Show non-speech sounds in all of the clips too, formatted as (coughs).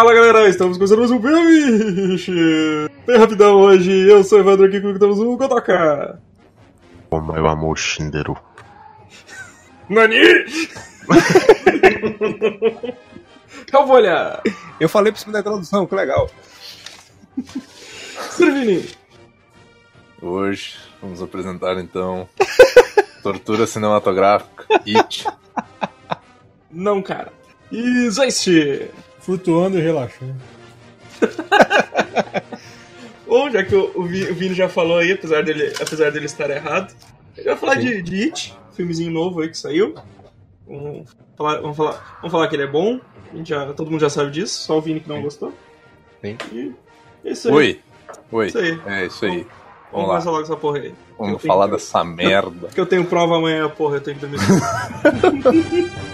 Fala galera, estamos começando mais um filme! Bem rapidão hoje, eu sou o Evandro aqui comigo temos o Kotoka. Como eu amo Shinderu. Nani! (laughs) Calbolha! Eu falei por cima da introdução, que legal. Servini! Hoje vamos apresentar então (laughs) Tortura Cinematográfica, It. Não, cara. E Zeist! Flutuando e relaxando. (laughs) Bom, já que o, o Vi- o Vini já falou aí, apesar dele, apesar dele estar errado, ele vai falar de, de It, filmezinho novo aí que saiu. Vamos falar, vamos falar, vamos falar que ele é bom. A gente já, todo mundo já sabe disso, só o Vini que não gostou. Sim. E é isso aí. Oi, oi. Isso aí. É isso aí. Vamos Vamos começar lá. logo essa porra aí. Eu Vamos tenho- falar dessa merda. Porque eu tenho prova amanhã, porra, eu tenho que dormir. (laughs)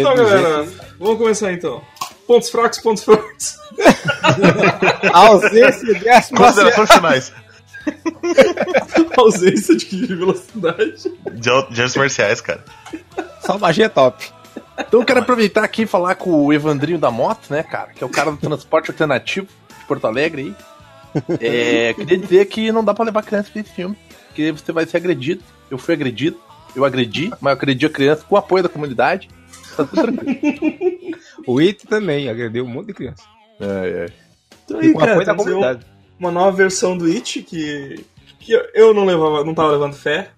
então, galera, vamos começar então. Pontos fracos, pontos fortes. (laughs) Ausência de. Considerações finais. (laughs) Ausência de velocidade. De, de artes marciais, cara. Só magia é top. Então eu quero aproveitar aqui e falar com o Evandrinho da Moto, né, cara? Que é o cara do transporte alternativo de Porto Alegre aí. (laughs) É, queria dizer que não dá pra levar criança pra esse filme. Que você vai ser agredido. Eu fui agredido. Eu agredi, mas eu agredi a criança com o apoio da comunidade. Tá tudo tranquilo. (laughs) O It também agrediu um monte de criança. É, é. Então E aí, com cara, apoio da temos aí um- comunidade. uma nova versão do It que, que eu- não levava, não tava levando fé.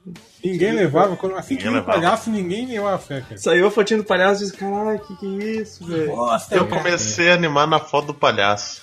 Ninguém levava, quando assim que Ninguém um levava. palhaço, ninguém levava fé, cara. Saiu a fotinha do palhaço e disse, caralho, que que é isso, velho? Eu cara. comecei a animar na foto do palhaço.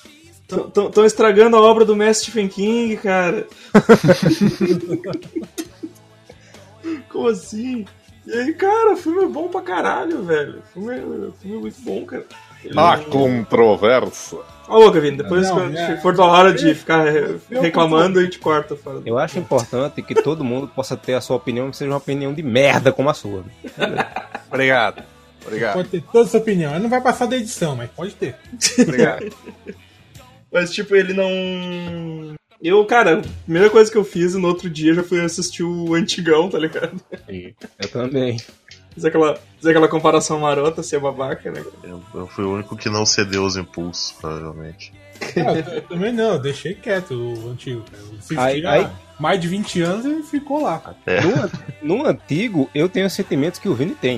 Estão estragando a obra do mestre Stephen King, cara. (laughs) Como assim? E aí, cara, o filme é bom pra caralho, velho. O filme é, o filme é muito bom, cara. Ele A não- controvérsia. Ó, ô, Gavin, depois Não, quando é. for da hora de ficar reclamando, a gente corta. Fala. Eu acho importante que todo mundo possa ter a sua opinião, que seja uma opinião de merda como a sua. (laughs) Obrigado. Obrigado. Pode ter toda essa opinião. Ele não vai passar da edição, mas pode ter. Obrigado. (laughs) Mas, tipo, ele não. Eu, cara, a primeira coisa que eu fiz no outro dia já fui assistir o antigão, tá ligado? Eu também. Fiz aquela, fiz aquela comparação marota, ser babaca, né? Eu, eu fui o único que não cedeu os impulsos, provavelmente. Ah, eu, eu também não, eu deixei quieto o antigo. Cara. Eu assisti Aí- aí- mais de 20 anos e ficou lá. É. No, no antigo, eu tenho os sentimentos que o Vini tem.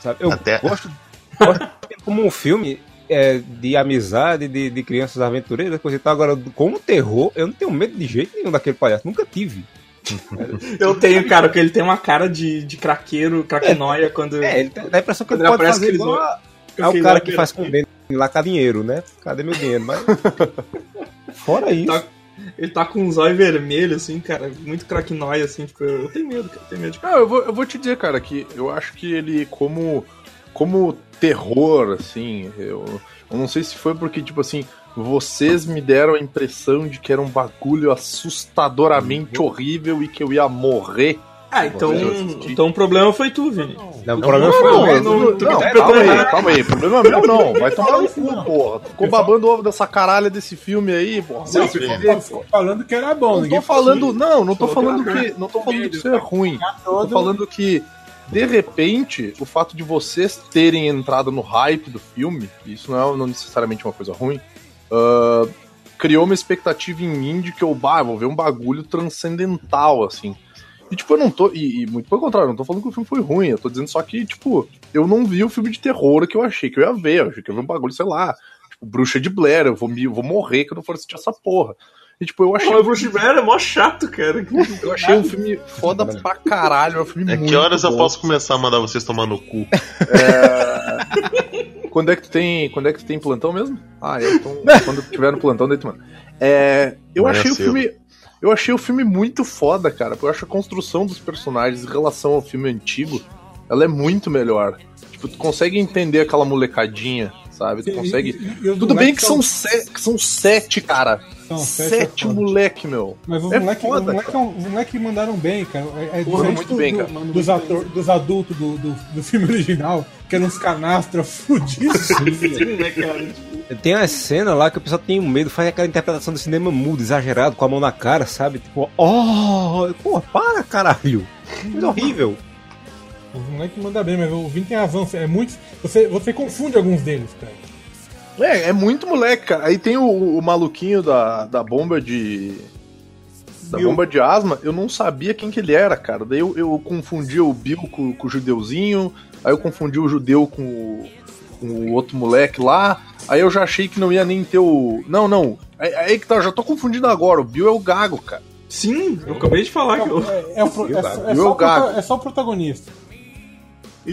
Sabe? Eu Até- gosto, gosto como um filme é, de amizade, de, de crianças aventureiras, coisa e tal. Agora, como terror, eu não tenho medo de jeito nenhum daquele palhaço. Nunca tive. (laughs) Eu tenho, cara, porque ele tem uma cara de, de craqueiro, craquenóia quando. É, ele tem, dá a impressão que ele pode fazer aqueles igual a- É cara lá, que faz com o dente lá cá dinheiro, né? Cadê meu dinheiro? Mas. (laughs) Fora isso. Tá- Ele tá com um zóio vermelho, assim, cara, muito craquenóia, assim, tipo, eu tenho medo, cara, eu tenho medo de. Não, eu vou, eu vou te dizer, cara, que eu acho que ele, como, como terror, assim, eu, eu não sei se foi porque, tipo assim, vocês me deram a impressão de que era um bagulho assustadoramente horrível e que eu ia morrer. Ah, então, eu então o problema foi tu, Vini. Não, o problema foi não, o não, mesmo. não, não, interpretou calma aí, calma aí, problema meu não, (laughs) vai tomar no cu, não. porra. Ficou babando ovo dessa caralha desse filme aí, porra. Se ficou, falando que era bom. Não ninguém tô falando, não, não tô falando que não tô falando que isso é ruim. Tô falando que, de repente, o fato de vocês terem entrado no hype do filme, isso não é não necessariamente uma coisa ruim, ah, criou uma expectativa em mim de que eu, bah, vou ver um bagulho transcendental, assim. E, tipo, eu não tô. E, e muito pelo contrário, eu não tô falando que o filme foi ruim, eu tô dizendo só que, tipo, eu não vi o filme de terror que eu achei que eu ia ver. Eu achei que eu ia ver um bagulho, sei lá, tipo, Bruxa de Blair, eu vou, me, eu vou morrer que eu não for assistir essa porra. E, tipo, eu achei, Pô, o Bruce Banner é mó chato, cara. (laughs) eu achei um filme foda pra caralho. É um filme É muito que horas eu bom. posso começar a mandar vocês tomar no cu? Quando é que tu tem, quando é que tu tem plantão mesmo? Ah, eu tô, quando tiver no plantão, daí tu manda. É, eu achei o cedo. filme, eu achei o filme muito foda, cara. porque Eu acho a construção dos personagens em relação ao filme antigo, ela é muito melhor. Tipo, tu consegue entender aquela molecadinha sabe? Tu consegue. e- e Tudo bem que são, se- que são sete, cara. São sete é sete foda. moleque, meu. Mas os É moleques foda, moleque, cara. os moleque mandaram bem, cara. É, é Porra, muito do- bem, do- cara. dos, ator, dos adultos do, do, do filme original, que eram uns canastras (laughs) fudidos. Sim, né, cara? Tipo, Tem uma cena lá que o pessoal tem medo, faz aquela interpretação do cinema mudo, exagerado, com a mão na cara, sabe? Tipo, oh, pô, para, caralho. Coisa horrível. Os moleques mandam bem, mas o Vini tem razão. É muito, você, você confunde alguns deles, cara. É, é muito moleque, cara. Aí tem o, o maluquinho da, da bomba de. Da Bill. bomba de asma, eu não sabia quem que ele era, cara. Daí eu, eu confundia o Bill com, com o judeuzinho, aí eu confundi o judeu com o, com o outro moleque lá, aí eu já achei que não ia nem ter o. Não, não. Aí, aí que tá, eu já tô confundindo agora. O Bill é o Gago, cara. Sim, eu acabei de falar que eu. É, é o é só- é só gago. prota- é só o protagonista.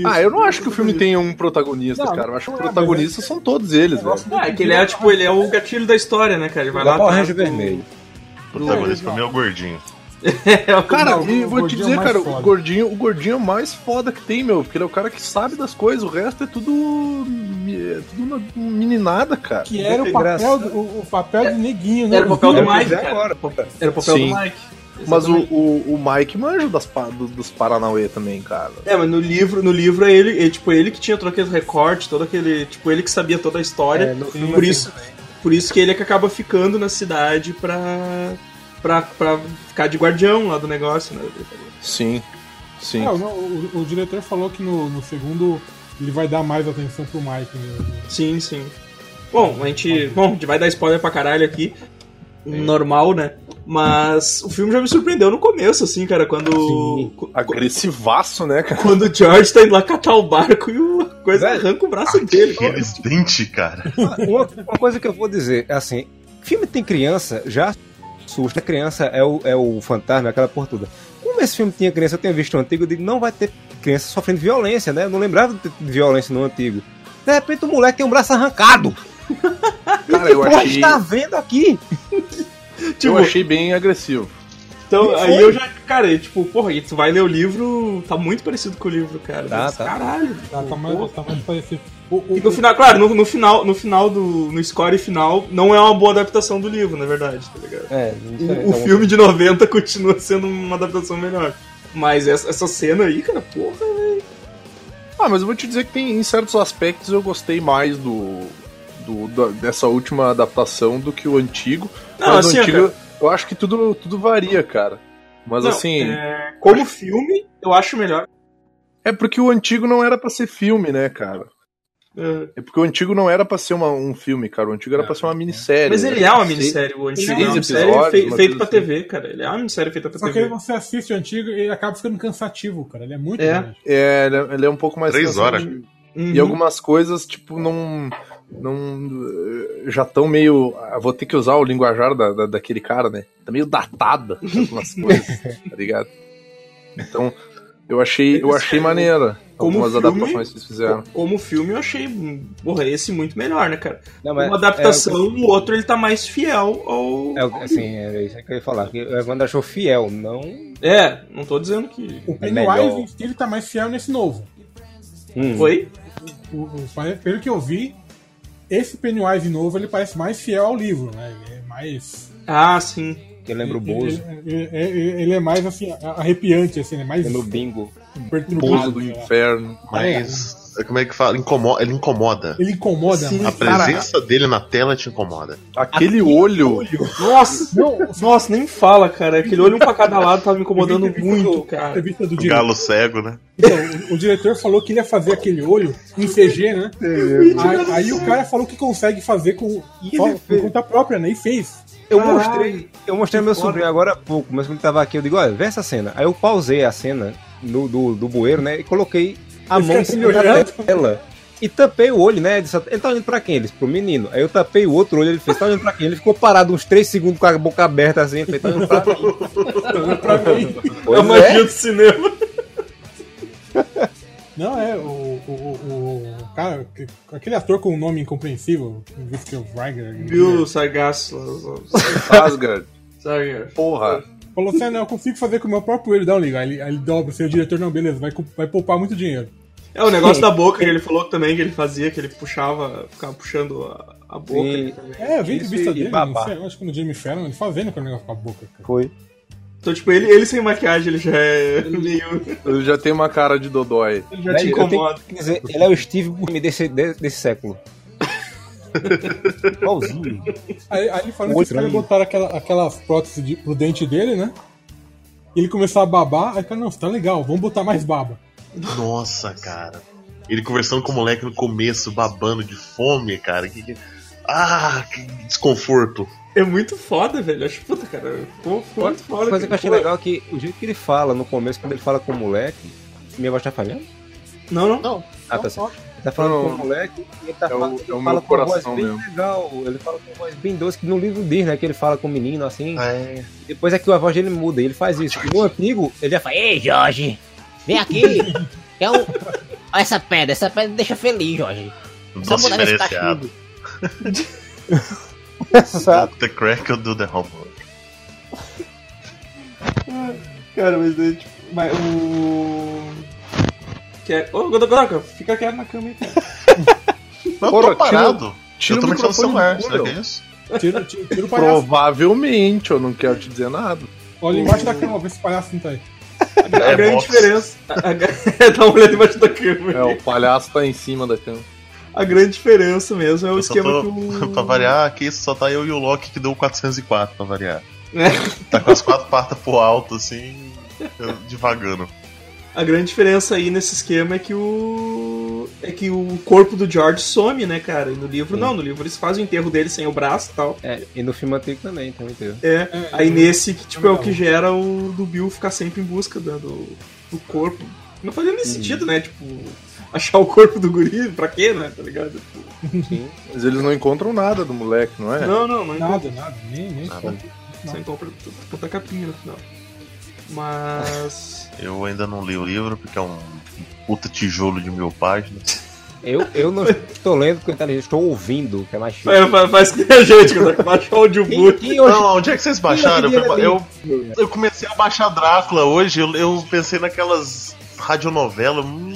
Ah, eu não acho que o filme tenha um protagonista, Não, cara. Eu acho que os é, protagonistas são todos eles, velho. Ah, é que ele é, tipo, ele é o gatilho da história, né, cara? Ele vai lá. Tá, Ranger vermelho. O protagonista pra mim é o gordinho. (laughs) É, o Cara, Não, e vou te é dizer, cara, foda. o gordinho, o gordinho é o mais foda que tem, meu, porque ele é o cara que sabe das coisas, o resto é tudo. é tudo uma meninada, cara. Que era o papel, do- o, o papel de neguinho, né? Era o papel do É Mike, fizer cara. agora. Era o papel Sim. do Mike. Mas o, o, o Mike manja das, do- dos Paranauê também, cara. É, mas no livro, no livro é ele, é, tipo, ele que tinha todo aquele recorte, todo aquele. Tipo, ele que sabia toda a história. É, no filme, por isso, por isso que ele é que acaba ficando na cidade pra. pra, pra ficar de guardião lá do negócio, né? Sim, sim. É, o, o- o diretor falou que no, no segundo ele vai dar mais atenção pro Mike. Né? Sim, sim. Bom, a gente. Bom, a gente vai dar spoiler pra caralho aqui. Normal, né? Mas o filme já me surpreendeu no começo, assim, cara, quando. Sim. Agressivaço, né, cara? Quando o George tá indo lá catar o barco e o coisa Velho. arranca o braço dele. cara. Aqueles dentes, cara. Uma, uma coisa que eu vou dizer é assim: filme tem criança, já assusta. A criança é o, é o fantasma, é aquela porra toda. Como esse filme tinha criança, eu tenho visto o antigo, eu digo, não vai ter criança sofrendo violência, né? Eu não lembrava de ter violência no antigo. De repente o moleque tem um braço arrancado. (laughs) Cara, eu Porra, achei, está vendo aqui? (laughs) eu Tipo, achei bem agressivo. Então, aí eu já, cara, e, tipo, porra, e tu vai ler o livro, tá muito parecido com o livro, cara. Tá, Mas, tá. Caralho. Tá, tá mais, tá mais parecido. O, o, E no final, claro, no, no final, no final do. No score final, não é uma boa adaptação do livro, na verdade, tá ligado? É, O, o filme de 90 (laughs) continua sendo uma adaptação melhor. Mas essa, essa cena aí, cara, porra, velho. Ah, mas eu vou te dizer que tem, em certos aspectos eu gostei mais do, do- da- dessa última adaptação do que o antigo. Não, mas assim, o antigo, cara. eu acho que tudo, tudo varia, cara. Mas Não, assim, é... é, como filme, eu acho melhor. porque o antigo não era pra ser filme, né, cara? É, É porque o antigo não era pra ser uma- um filme, cara. O antigo era pra ser uma minissérie. Mas ele é uma minissérie, o antigo é uma minissérie fei- coisa pra assim. TV, cara. Ele é uma minissérie feita pra Só que TV. aí você assiste o antigo e acaba ficando cansativo, cara. Ele é muito É. grande. É, ele é, ele é um pouco mais Três horas. cansativo. Uhum. E algumas coisas, tipo, não. Não já estão meio. ah, Vou ter que usar o linguajar da, da- daquele cara, né? Tá meio datada (laughs) algumas coisas, tá ligado? Então, eu achei, eu achei maneira Como algumas filme, adaptações que eles fizeram. Como filme, eu achei, porra, esse muito melhor, né, cara? Não, mas Uma adaptação, o outro ele tá mais fiel ao. É, o- assim, é isso que eu ia falar. Que o Evandro achou fiel, não. É, não tô dizendo que. O É. Pennywise em si ele tá mais fiel nesse novo. Hum. Foi? O- o- pelo que eu vi, esse Pennywise novo ele parece mais fiel ao livro, né? Ele é mais. Ah, sim. Que lembra o ele, Bozo. ele- ele- ele é mais assim, arrepiante, assim, né? Mais Lembra o Bingo. Bozo do lá. inferno. Mas. Como é que fala? Incomoda, ele incomoda. Ele incomoda Sim. A presença dele na tela te incomoda. Aquele olho. Nossa! Não, Nossa, nem fala, cara. Aquele olho um pra cada lado tava me incomodando muito, do- cara. galo cego, né? Então, o, o diretor falou que ele ia fazer aquele olho em CG, né? Aí, aí o cara falou que consegue fazer com, E só- fez. conta própria, né? E fez. Eu Caralho. mostrei, eu mostrei meu sobrinho agora há pouco, mas quando ele tava aqui, eu digo, olha, vê essa cena. Aí eu pausei a cena no, do, do bueiro, né? E coloquei a mão em cima da tela. E tampei o olho, né? Disse, Ele tá olhando pra quem? Ele disse, pro menino. Aí eu tapei o outro olho, ele fez, tá olhando pra quem? Ele ficou parado uns 3 segundos com a boca aberta assim, ele fez, tá olhando pra mim. Pra mim. É a Pois magia é. do cinema. (laughs) Não, é, o, o, o, o cara, que- aquele ator com o nome incompreensível, visto que é o Weiger, Viu, Sargasso? Asgard. Sargasso. Porra. Falou assim: "Ah, não, eu consigo fazer com o meu próprio olho, dá um liga. Aí ele, aí ele dobra, assim, o diretor, não, beleza, vai, vai poupar muito dinheiro. É, o negócio da boca que ele falou também, que ele fazia, que ele puxava, ficava puxando a, a boca. Sim. É, eu vi a Isso entrevista e dele, sei, eu acho que no Jamie Fallon, ele fazendo aquele negócio com a boca, cara. Foi. Então, tipo, ele, ele sem maquiagem, ele já é meio. Ele já tem uma cara de dodói. Ele já te eu tenho incomoda. que dizer, ele é o Steve Buscemi desse, de- desse século. (laughs) Igualzinho. Aí, aí falando O que os caras botaram aquela, aquela prótese de, pro dente dele, né? E ele começou a babar, aí cara, não, tá legal, vamos botar mais baba. Nossa, cara. Ele conversando com o moleque no começo, babando de fome, cara. Que, que- Ah, que desconforto. É muito foda, velho. Acho puta, cara. Ficou muito foda. Uma coisa que eu achei Pô, legal é que o jeito que ele fala no começo, quando ele fala com o moleque. Minha voz tá falhando? Não, não. Não, Ah, tá certo. Tá falando com o moleque e ele tá é o- falando, é ele o fala com uma voz coração bem mesmo. legal. Ele fala com uma voz bem doce, que no livro diz, né? Que ele fala com o menino assim. é. Depois é que a voz dele muda, e ele faz isso. E no antigo, ele já fala, ei, Jorge, vem aqui. (laughs) Quer um... Olha essa pedra, essa pedra deixa feliz, Jorge. Só nesse diferenciado. cachimbo. sabe? (laughs) The crack eu do the homework. Cara, mas tipo. Mas o. Que é... Ô, Godoka, fica quieto na cama aí, cara. (laughs) Não, Porra, tô parado. tira eu tô o mexendo no celular, será que é isso? Tira, tira, tira o palhaço. Provavelmente, eu não quero te dizer nada. Olha embaixo da cama, vê se o palhaço não tá aí. A, a É grande box. diferença. A, a, dá uma olhada embaixo da cama. É, o palhaço tá em cima da cama. A grande diferença mesmo é o Eu esquema tô, que o. (laughs) pra variar, aqui só tá eu e o Loki que deu o 404 pra variar. É. Tá com as quatro patas pro alto, assim, devagando. A grande diferença aí nesse esquema é que o. É que o corpo do George some, né, cara? E no livro não, no livro eles fazem o enterro dele sem o braço e tal. É, e no filme antigo também, também teve. É. É, Aí é, nesse que tipo, é o legal. que gera o do Bill ficar sempre em busca do, do corpo. Não fazia nem sentido, né? Tipo, achar o corpo do guri, pra quê, né? Tá ligado? Tipo, Sim. Mas eles não encontram nada do moleque, não é? Não, não, não Nada, nada, nem, nem Nada. Você compra puta capinha no final. Mas. Eu ainda não li o livro, porque é um puta tijolo de mil páginas. Eu, eu não estou lendo porque eu estou ouvindo, que é mais chique. É, fa- faz que a gente, quando baixa o audiobook. Hoje- Não, onde é que vocês baixaram? Quem Eu, é eu, eu comecei a baixar Drácula hoje, eu, eu pensei naquelas radionovelas. Hum,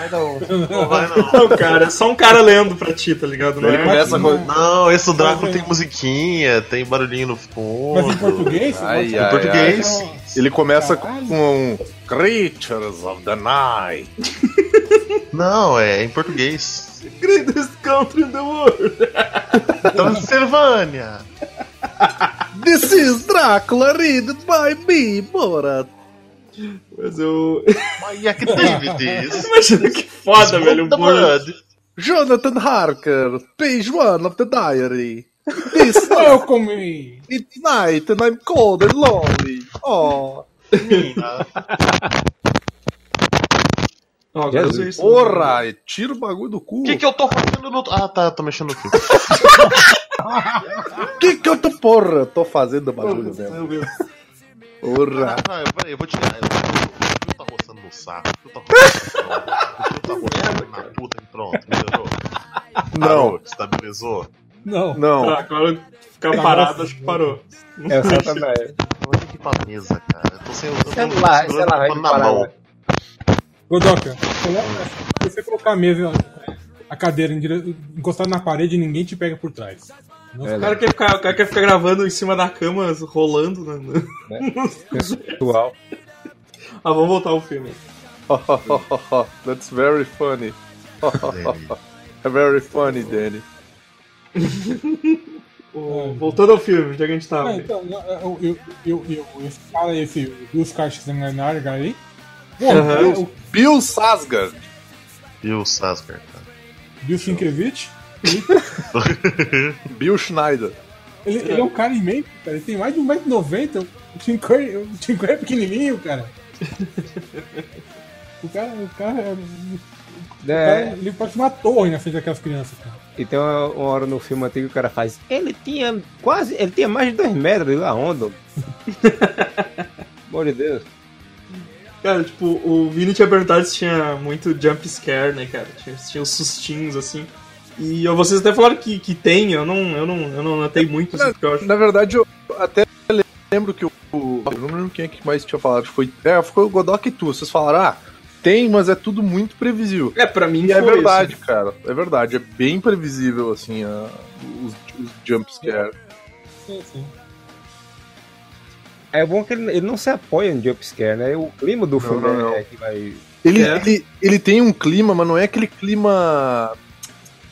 vai não, não vai não. Não, cara, é só um cara lendo pra ti, tá ligado? Não Ele é? começa com. Não, esse Drácula tem musiquinha, tem barulhinho no fundo. Mas em português? Ai, ai, Em português. Então, Ele começa com Caralho. um Creatures of the Night. (laughs) Não, é em português. Greatest country in the world. Transilvânia. This is Drácula read by me, Borat. Mas eu. (laughs) My activities. Imagina que foda, velho. O Borat. blood. Jonathan Harker, page one of the diary. This (laughs) Welcome! it's night and I'm cold and lonely. Oh, Mina. Ó, agora Jesus. isso. porra, tira o bagulho do cu. O que, que eu tô fazendo no. Ah, tá, tô mexendo no fio. (laughs) que que eu tô, porra, tô fazendo bagulho mesmo. Porra. Ah, não, peraí, eu vou tirar. Eu, tá roçando no saco. O fio tá roçando no pronto. O fio tá roçando na puta e pronto. Melhorou. Não, Parou, estabilizou. Não. não. Tá, agora ficar parado, acho que parou. É Satanás. Olha aqui pra mesa, cara. Eu tô sem. Eu tô Sei lá, sei lá, vai na parar, mão. Godoka, se você colocar a mesa, a cadeira encostada na parede, ninguém te pega por trás. É, O cara, quer ficar, o cara quer ficar gravando em cima da cama, rolando. Né? Pessoal. (laughs) Ah, vamos voltar ao filme. That's very funny. É very funny, Danny. (laughs) O- voltando ao filme, onde é que a gente tava? Ah, então, eu, eu, eu, eu, esse cara, esse Bill Skarsgård aí, o Bill Sasgard. O Sasgard, cara. Bill Sienkiewicz, Bill Schneider. ele, ele é um cara imenso, cara, ele tem mais de 1,90m, o Tim Curry, o Tim Curry é pequenininho, cara. O cara, o cara, é- o cara, É, ele pode ser uma torre na frente daquelas crianças, cara. e tem uma, uma hora no filme antigo que o cara faz. Ele tinha quase. Ele tinha mais de 2 metros lá onda. Amor de Deus. Cara, tipo, o Vini tinha perguntado se tinha muito jump scare, né, cara? Tinha, tinha os sustinhos, assim. E vocês até falaram que, que tem, eu não, eu não, eu não notei muito, assim, porque eu acho. Na verdade, eu até lembro que o. Eu não lembro quem é que mais tinha falado. Foi, é, foi o Godok e tu. Vocês falaram, ah, Tem, mas é tudo muito previsível. É, pra mim E é verdade, isso. cara. É verdade. É bem previsível, assim, a- os, os jumpscares. Sim, sim. É bom que ele, ele não se apoia em jumpscare, né? O clima do Não, filme não, não. é que vai. Ele, É. ele, ele tem um clima, mas não é aquele clima.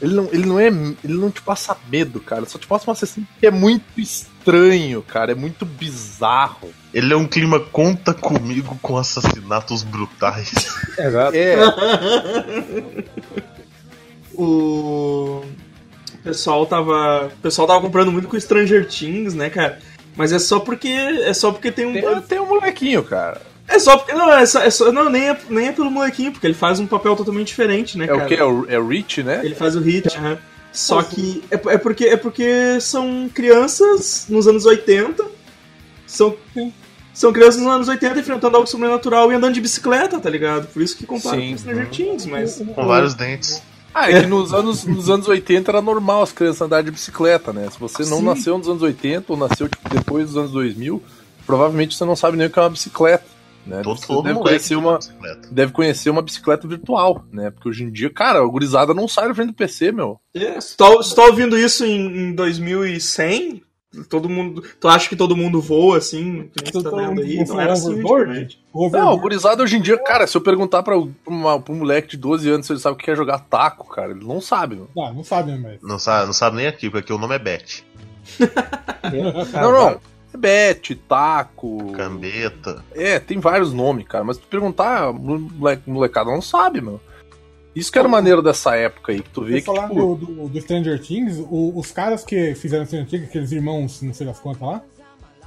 Ele não, ele não é. Ele não te passa medo, cara. Só te passa uma sensação que é muito estranho, cara. É muito bizarro. Ele é um clima conta comigo com assassinatos brutais. (laughs) Exato. É. (laughs) o pessoal tava, o pessoal tava comprando muito com Stranger Things, né, cara? Mas é só porque é só porque tem um Tem, tem um molequinho, cara. É só porque não é só, é só- não nem é, nem é pelo molequinho, porque ele faz um papel totalmente diferente, né, É cara? o que? É o, é o Rich, né? Ele faz o hit, aham. Só que é, é porque é porque são crianças nos anos 80. São são crianças nos anos 80 enfrentando algo sobrenatural e andando de bicicleta, tá ligado? Por isso que compara Sim. com Stranger Things, mas com vários dentes. Ah, é que nos anos, nos anos 80 era normal as crianças andarem de bicicleta, né? Se você não Sim. nasceu nos anos 80 ou nasceu tipo, depois dos anos 2000, provavelmente você não sabe nem o que é uma bicicleta. Né? Todo, você todo deve conhecer uma, bicicleta. deve conhecer uma bicicleta virtual, né? Porque hoje em dia, cara, a gurizada não sai da frente do PC, meu. É, se, tá, se tá ouvindo isso em, em 2100, todo mundo. Tu acha que todo mundo voa assim? Que nem tu tá vendo aí? Não era assim overboard? O Não, gurizada hoje em dia, cara, se eu perguntar pra, uma, pra um moleque de 12 anos se ele sabe o que é jogar taco, cara, ele não sabe, meu. Ah, não sabe, né, mas. Não sabe, não sabe nem aqui, porque aqui o nome é Bet. (laughs) Não, não. É bet, taco. Cambeta. É, tem vários nomes, cara. Mas se tu perguntar, molecada não sabe, meu. Isso que era maneiro dessa época aí, que tu vê que, falar tipo, do, do, do Stranger Things, o- os caras que fizeram Stranger Things, aqueles irmãos, não sei das quantas lá,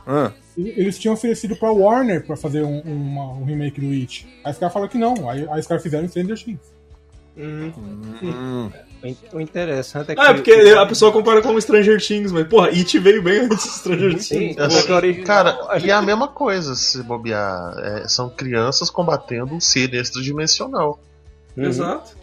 ah, eles tinham oferecido pra Warner pra fazer um, uma- um remake do It. Aí os caras falaram que não, aí, aí os caras fizeram Stranger Things. Uhum. hum, O interessante é que. Ah, é porque a pessoa compara com Stranger Things, mas porra, It veio bem antes de Stranger Things. Sim, é original- Cara, e é a mesma coisa, se bobear. É, são crianças combatendo um ser extradimensional. Uhum. Exato.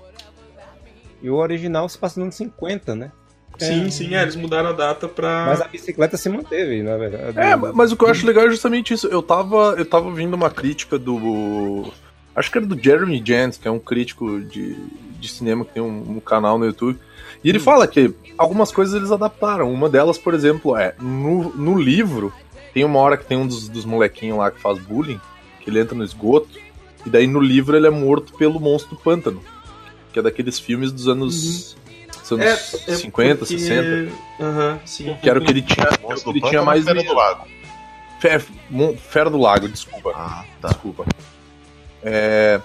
E o original se passa nos anos 50, né? Sim, sim, é, eles mudaram a data pra. Mas a bicicleta se manteve, na verdade. É, mas o que eu acho legal é justamente isso. Eu tava, eu tava vendo uma crítica do. Acho que era do Jeremy Jans, que é um crítico de, de cinema que tem um, um canal no YouTube. E ele fala que algumas coisas eles adaptaram. Uma delas, por exemplo, é no, no livro, tem uma hora que tem um dos, dos molequinhos lá que faz bullying, que ele entra no esgoto, e daí no livro ele é morto pelo monstro do pântano. Que é daqueles filmes dos anos, dos anos É, é 50, porque- 60. Aham, sim. Que era o que ele tinha, Monstro que do ele tinha Pântano mais Fera do Lago. Fe- Mon- Fera do Lago, desculpa. Ah, tá. Desculpa. É,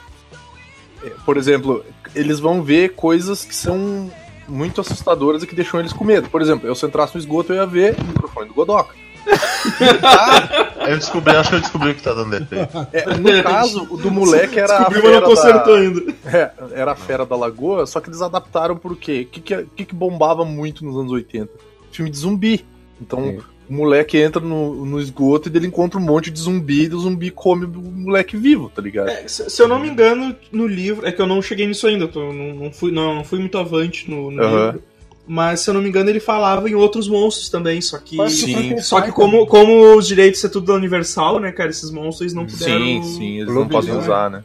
é, por exemplo, eles vão ver coisas que são muito assustadoras e que deixam eles com medo. Por exemplo, eu se entrasse no esgoto, eu ia ver o microfone do Godoka. (laughs) Eu descobri, acho que eu descobri o que tá dando defeito. É, no caso, o do moleque era a Descobriu, mas fera não consertou da... ainda. É, era a fera da lagoa, só que eles adaptaram por quê? O que, que que bombava muito nos anos 80? Filme de zumbi. Então, Sim. o moleque entra no, no esgoto e ele encontra um monte de zumbi e o zumbi come o moleque vivo, tá ligado? É, se, se eu não me engano, no livro. É que eu não cheguei nisso ainda, eu tô- não, não fui, não, não fui muito avante no, no Aham. livro. Mas se eu não me engano, ele falava em outros monstros também, só que. Sim. Só que como, como os direitos é tudo da Universal, né, cara, esses monstros eles não puderam. Sim, sim, eles não podem usar, né?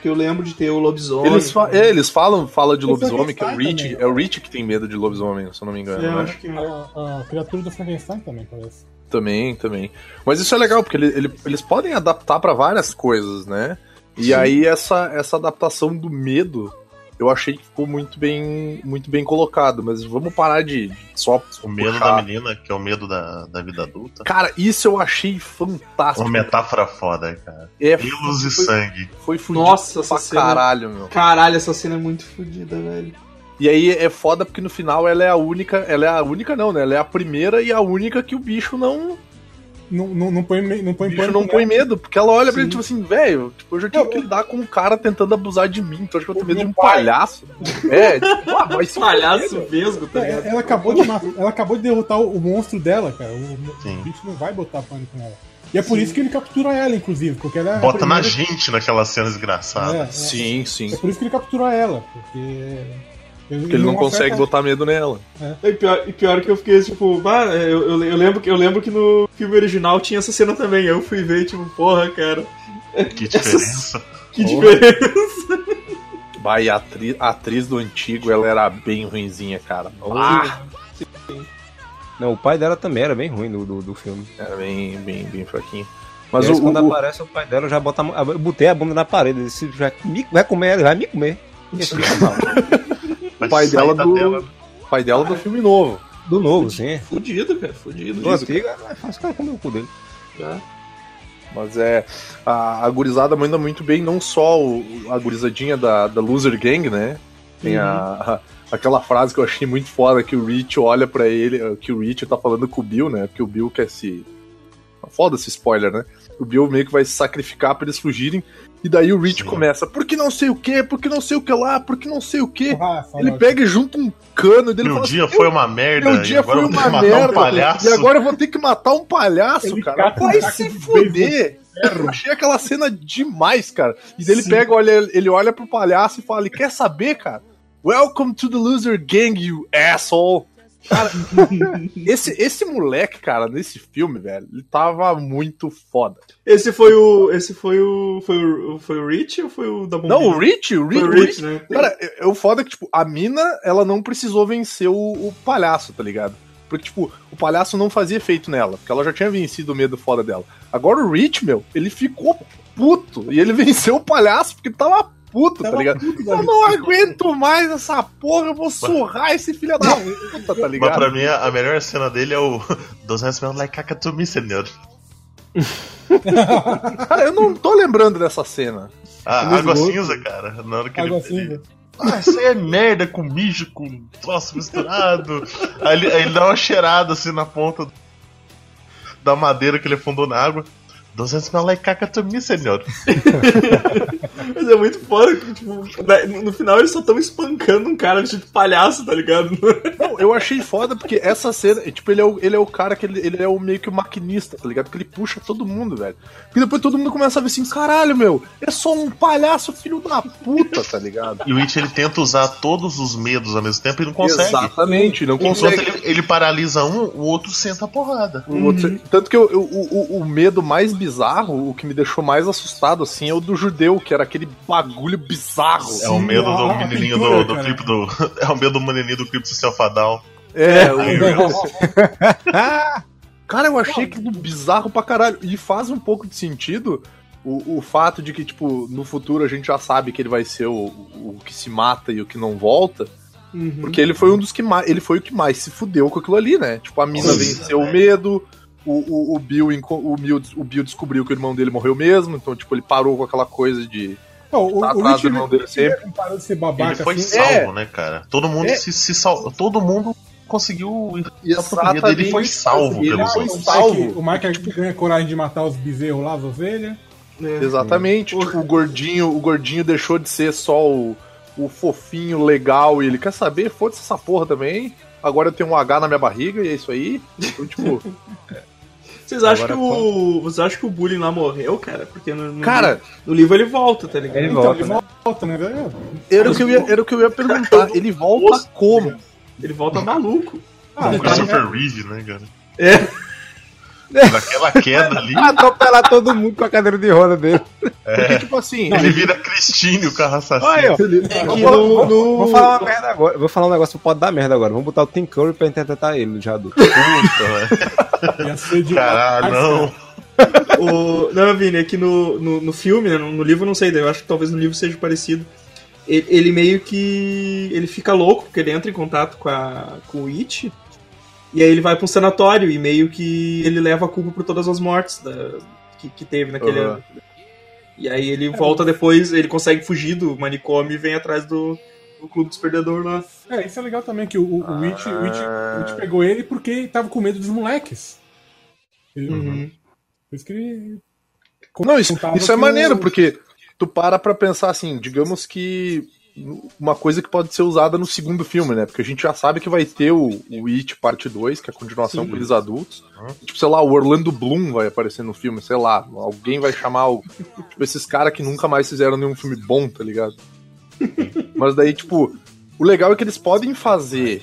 Porque eu lembro de ter o lobisomem. Eles, fa é, eles falam fala de O lobisomem, que é o Rich. também. É o Rich que tem medo de lobisomem, se eu não me engano, É, eu né? acho que. A, a criatura do Frankenstein também, parece. Também, também. Mas isso é legal, porque ele- ele- eles podem adaptar pra várias coisas, né? E aí essa, essa adaptação do medo, eu achei que ficou muito bem, muito bem colocado. Mas vamos parar de, de só O medo puxar. da menina, que é o medo da, da vida adulta. Cara, isso eu achei fantástico. Uma metáfora foda, cara. É, Pelos e sangue. foi fudido Nossa, essa pra cena. caralho, meu. Caralho, essa cena é muito fodida, velho. E aí é foda porque no final ela é a única, ela é a única não, né? Ela é a primeira e a única que o bicho não, Não, não, não põe, não põe pânico não põe medo, porque ela olha pra ele Sim. tipo assim, velho, tipo, eu já tive Não, que lidar com um cara tentando abusar de mim, então acho que eu tenho medo de um pai. palhaço. É, tipo, ah, mas (laughs) se Palhaço vesgo, tá É, ligado? Ela acabou, de matar- ela acabou de derrotar o, o monstro dela, cara. O, o Sim. bicho não vai botar pânico nela. E é por isso que ele captura ela, inclusive, porque ela é Bota na primeira- gente naquelas cenas desgraçadas. É, é. Sim, sim. É por isso que ele captura ela, porque. Porque ele não consegue botar medo nela. E pior, e pior que eu fiquei, tipo, bah, eu, eu, eu lembro, que- eu lembro que no filme original tinha essa cena também. Eu fui ver, tipo, porra, cara. Que diferença. (laughs) Que diferença. Vai, a, atri- a atriz do antigo, ela era bem ruinzinha, cara. Ah, Não, o pai dela também era bem ruim do, do, do filme. era bem, bem, bem fraquinho. Mas Mas o, quando o- aparece o pai dela, eu já bota eu botei a bunda na parede. Ele disse, vai, me- vai comer, vai me comer. E assim, o pai dela da do, tela. pai dela do filme novo. do novo, sim. Fudido, cara, fudido. Do antigo, é o cara comer o cu dele. Tá? Mas é. A, a gurizada manda muito bem, não só o- a gurizadinha da, da Loser Gang, né? Tem a, a- aquela frase que eu achei muito foda que o Rich olha pra ele, que o Rich tá falando com o Bill, né? Porque o Bill quer se. Foda esse spoiler, né? O Bill meio que vai se sacrificar pra eles fugirem. E daí o Rich Sim. começa, por que não sei o que, por que não sei o que lá, por que não sei o que. Ah, Ele pega e junta um cano e dele Meu fala dia assim, foi uma merda. meu dia agora foi uma merda. um palhaço. E agora eu vou ter que matar um palhaço, Ele cara. um Vai se de fuder. Eu achei aquela cena demais, cara. E daí ele pega, olha, ele olha pro palhaço e fala: ele quer saber, cara? Welcome to the loser gang, you asshole. Cara, (laughs) esse, esse moleque, cara, nesse filme, velho, ele tava muito foda. Esse foi o. Esse foi o. Foi o, foi o Rich ou foi o da Bombinha? Não, o Rich, o Rich, Foi o Rich, Rich né? Cara, é- é o foda que, tipo, a mina, ela não precisou vencer o, o palhaço, tá ligado? Porque, tipo, o palhaço não fazia efeito nela, porque ela já tinha vencido o medo foda dela. Agora o Rich, meu, ele ficou puto. E ele (laughs) venceu o palhaço porque tava puto, tá ligado? puto, Eu não aguento mais essa porra, eu vou surrar esse filho da puta, tá Mas ligado? pra mim, a melhor cena dele é o (laughs) Doesn't smell like caca to me, senhor. (laughs) Cara, eu não tô lembrando dessa cena. A Ele água louco. cinza, cara. Na hora que Água ele, cinza. Ah, isso aí é merda com mijo, com troço misturado. aí, ele, aí ele dá uma cheirada assim na ponta da madeira que ele afundou na água. 200 smell like caca to me, senhor. (laughs) Mas é muito foda que, tipo, na- no final eles só estão espancando um cara de palhaço, tá ligado? (laughs) Não, eu achei foda porque essa cena, tipo, ele é o, ele é o cara que ele, ele é o meio que o maquinista, tá ligado? Que ele puxa todo mundo, velho. E depois todo mundo começa a ver assim, caralho, meu, é só um palhaço filho da puta, tá ligado? E o It ele tenta usar todos os medos ao mesmo tempo e não consegue. Exatamente, não consegue. ele, ele paralisa um, o outro senta a porrada. O outro- Tanto que eu- eu- o, o medo mais bizarro, o que me deixou mais assustado, assim, é o do judeu, que era aquele bagulho bizarro. É o medo do menininho pintura, do, do cara. clipe do. (laughs) É o medo do menininho do clipe do Selfadal. É, o... (laughs) Cara, eu achei aquilo bizarro pra caralho. E faz um pouco de sentido o, o fato de que, tipo, no futuro a gente já sabe que ele vai ser o, o que se mata e o que não volta. Porque ele foi um dos que mais. Ele foi o que mais se fudeu com aquilo ali, né? Tipo, a mina Sim. venceu o medo. O, o, o, Bill, o, Bill, o Bill descobriu que o irmão dele morreu mesmo, então, tipo, ele parou com aquela coisa de. Não, o, Tá o atrás Rich, do irmão dele sempre. ele parou de ser babaca Ele foi assim. salvo, né, cara? Todo mundo É. se, se salvou. Todo mundo conseguiu. A família dele foi salvo Ele pelos foi outros. salvo. O Mike, o Mike ganha coragem de matar os bezerros lá, as ovelhas. Exatamente. Tipo, o gordinho, o gordinho deixou de ser só o, o fofinho legal e ele quer saber, foda-se essa porra também. Agora eu tenho um H na minha barriga e é isso aí. Então, tipo, (laughs) Vocês acham Agora que o. Vocês acham que o bullying lá morreu, cara? Porque no, no, cara, no livro ele volta, tá ligado? Ele Então, volta, ele né? volta, né? velho? era o que eu ia, era o que eu ia perguntar. (laughs) Ele volta como? Ele volta maluco. Ah, O ele- Christopher Reeve, né, cara? É. Naquela queda ali, (laughs) Atropelar todo mundo com a cadeira de roda dele. Porque, tipo assim, ele vira Cristine, o carro assassino. Olha. É Vou, no, vou- no- vou falar uma merda agora. Vou falar um negócio que pode dar merda agora. Vamos botar o Tim Curry pra interpretar ele já adulto. Puta, velho. Caralho, não. O... Não, Vini, é que no, no, no filme, né, no, no livro eu não sei, daí eu acho que talvez no livro seja parecido. Ele, ele meio que. Ele fica louco, porque ele entra em contato com, a, com o It. E aí ele vai pra um sanatório e meio que ele leva a culpa por todas as mortes da- que, que teve naquele Aham. ano. E aí ele volta depois, ele consegue fugir do manicômio e vem atrás do, do clube dos perdedores lá. É, isso é legal também, que o, o, o Witch, o Witch, o Witch pegou ele porque tava com medo dos moleques. Ele- Uhum. Por isso que ele... Não, isso, isso é maneiro, o- porque tu para pra pensar assim, digamos que uma coisa que pode ser usada no segundo filme, né? Porque a gente já sabe que vai ter o, o It Parte 2, que é a continuação com eles adultos. Tipo, sei lá, o Orlando Bloom vai aparecer no filme, sei lá, alguém vai chamar o, tipo, esses caras que nunca mais fizeram nenhum filme bom, tá ligado? Mas daí, tipo, o legal é que eles podem fazer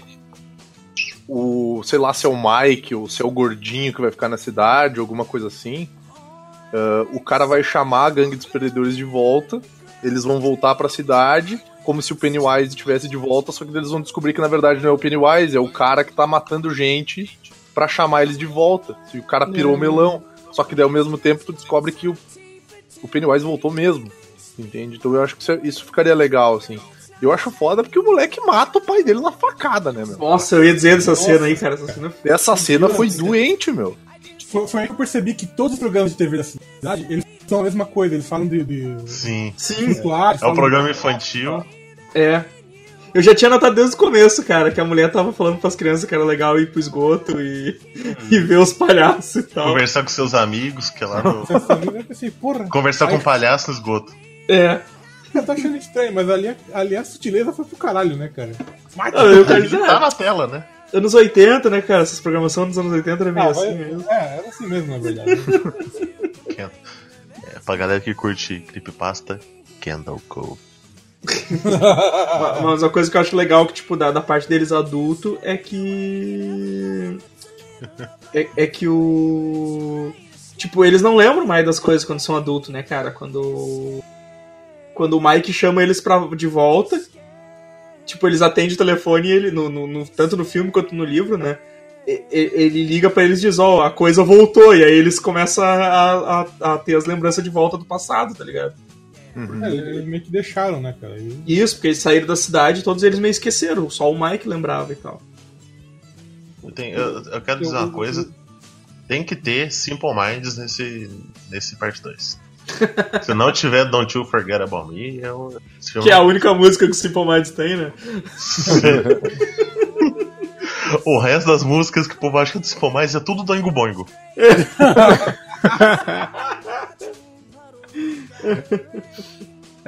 o, sei lá, se é o Mike ou se é o gordinho que vai ficar na cidade, alguma coisa assim. Ah, o cara vai chamar a gangue dos perdedores de volta, eles vão voltar pra cidade, como se o Pennywise estivesse de volta, só que eles vão descobrir que na verdade não é o Pennywise, é o cara que tá matando gente pra chamar eles de volta. Se o cara pirou o melão. Só que daí ao mesmo tempo tu descobre que o, o Pennywise voltou mesmo. Entende? Então eu acho que isso, isso ficaria legal, assim. Eu acho foda porque o moleque mata o pai dele na facada, né, meu? Nossa, eu ia dizer dessa cena aí, cara. Essa cena é Essa cena foi doente, meu. Foi, foi aí que eu percebi que todos os programas de TV da cidade, eles são a mesma coisa, eles falam de, de Sim. Sim, usuários, É um programa infantil. É. Eu já tinha notado desde o começo, cara, que a mulher tava falando pras crianças que era legal ir pro esgoto e, (laughs) e ver os palhaços e tal. Conversar com seus amigos, que é lá no. Eu pensei, porra, Conversar com um palhaço no esgoto. É. (laughs) eu tô achando estranho, mas ali, ali a sutileza foi pro caralho, né, cara? Ah, eu Ele dizer, tá na tela, né? anos 80, né, cara? Essas programações dos anos 80 era meio Ah, assim vai- mesmo. é, era assim mesmo, na verdade. É, pra galera que curte creepypasta, Kendall Cove. Ma- (laughs) Mas uma coisa que eu acho legal que, tipo, da, da parte deles adulto é que. É, é que o. Tipo, eles não lembram mais das coisas quando são adultos, né, cara? Quando. Quando o Mike chama eles pra, de volta. Tipo, eles atendem o telefone ele, no, no- no- tanto no filme quanto no livro, né? Ele liga pra eles e diz, ó, a coisa voltou. E aí eles começam a, a, a ter as lembranças de volta do passado, tá ligado? É, eles meio que deixaram, né, cara? E- Isso, porque eles saíram da cidade e todos eles meio esqueceram. Só o Mike lembrava e tal. Eu, tenho- eu- eu quero dizer uma coisa. Tem que ter Simple Minds nesse, nesse parte 2. (laughs) Se não tiver Don't You Forget About Me, eu. esse filme- Que é a única música que o Simple Minds tem, né? (laughs) o resto das músicas que o povo acha que é do Simple Minds é tudo do Boingo. (laughs)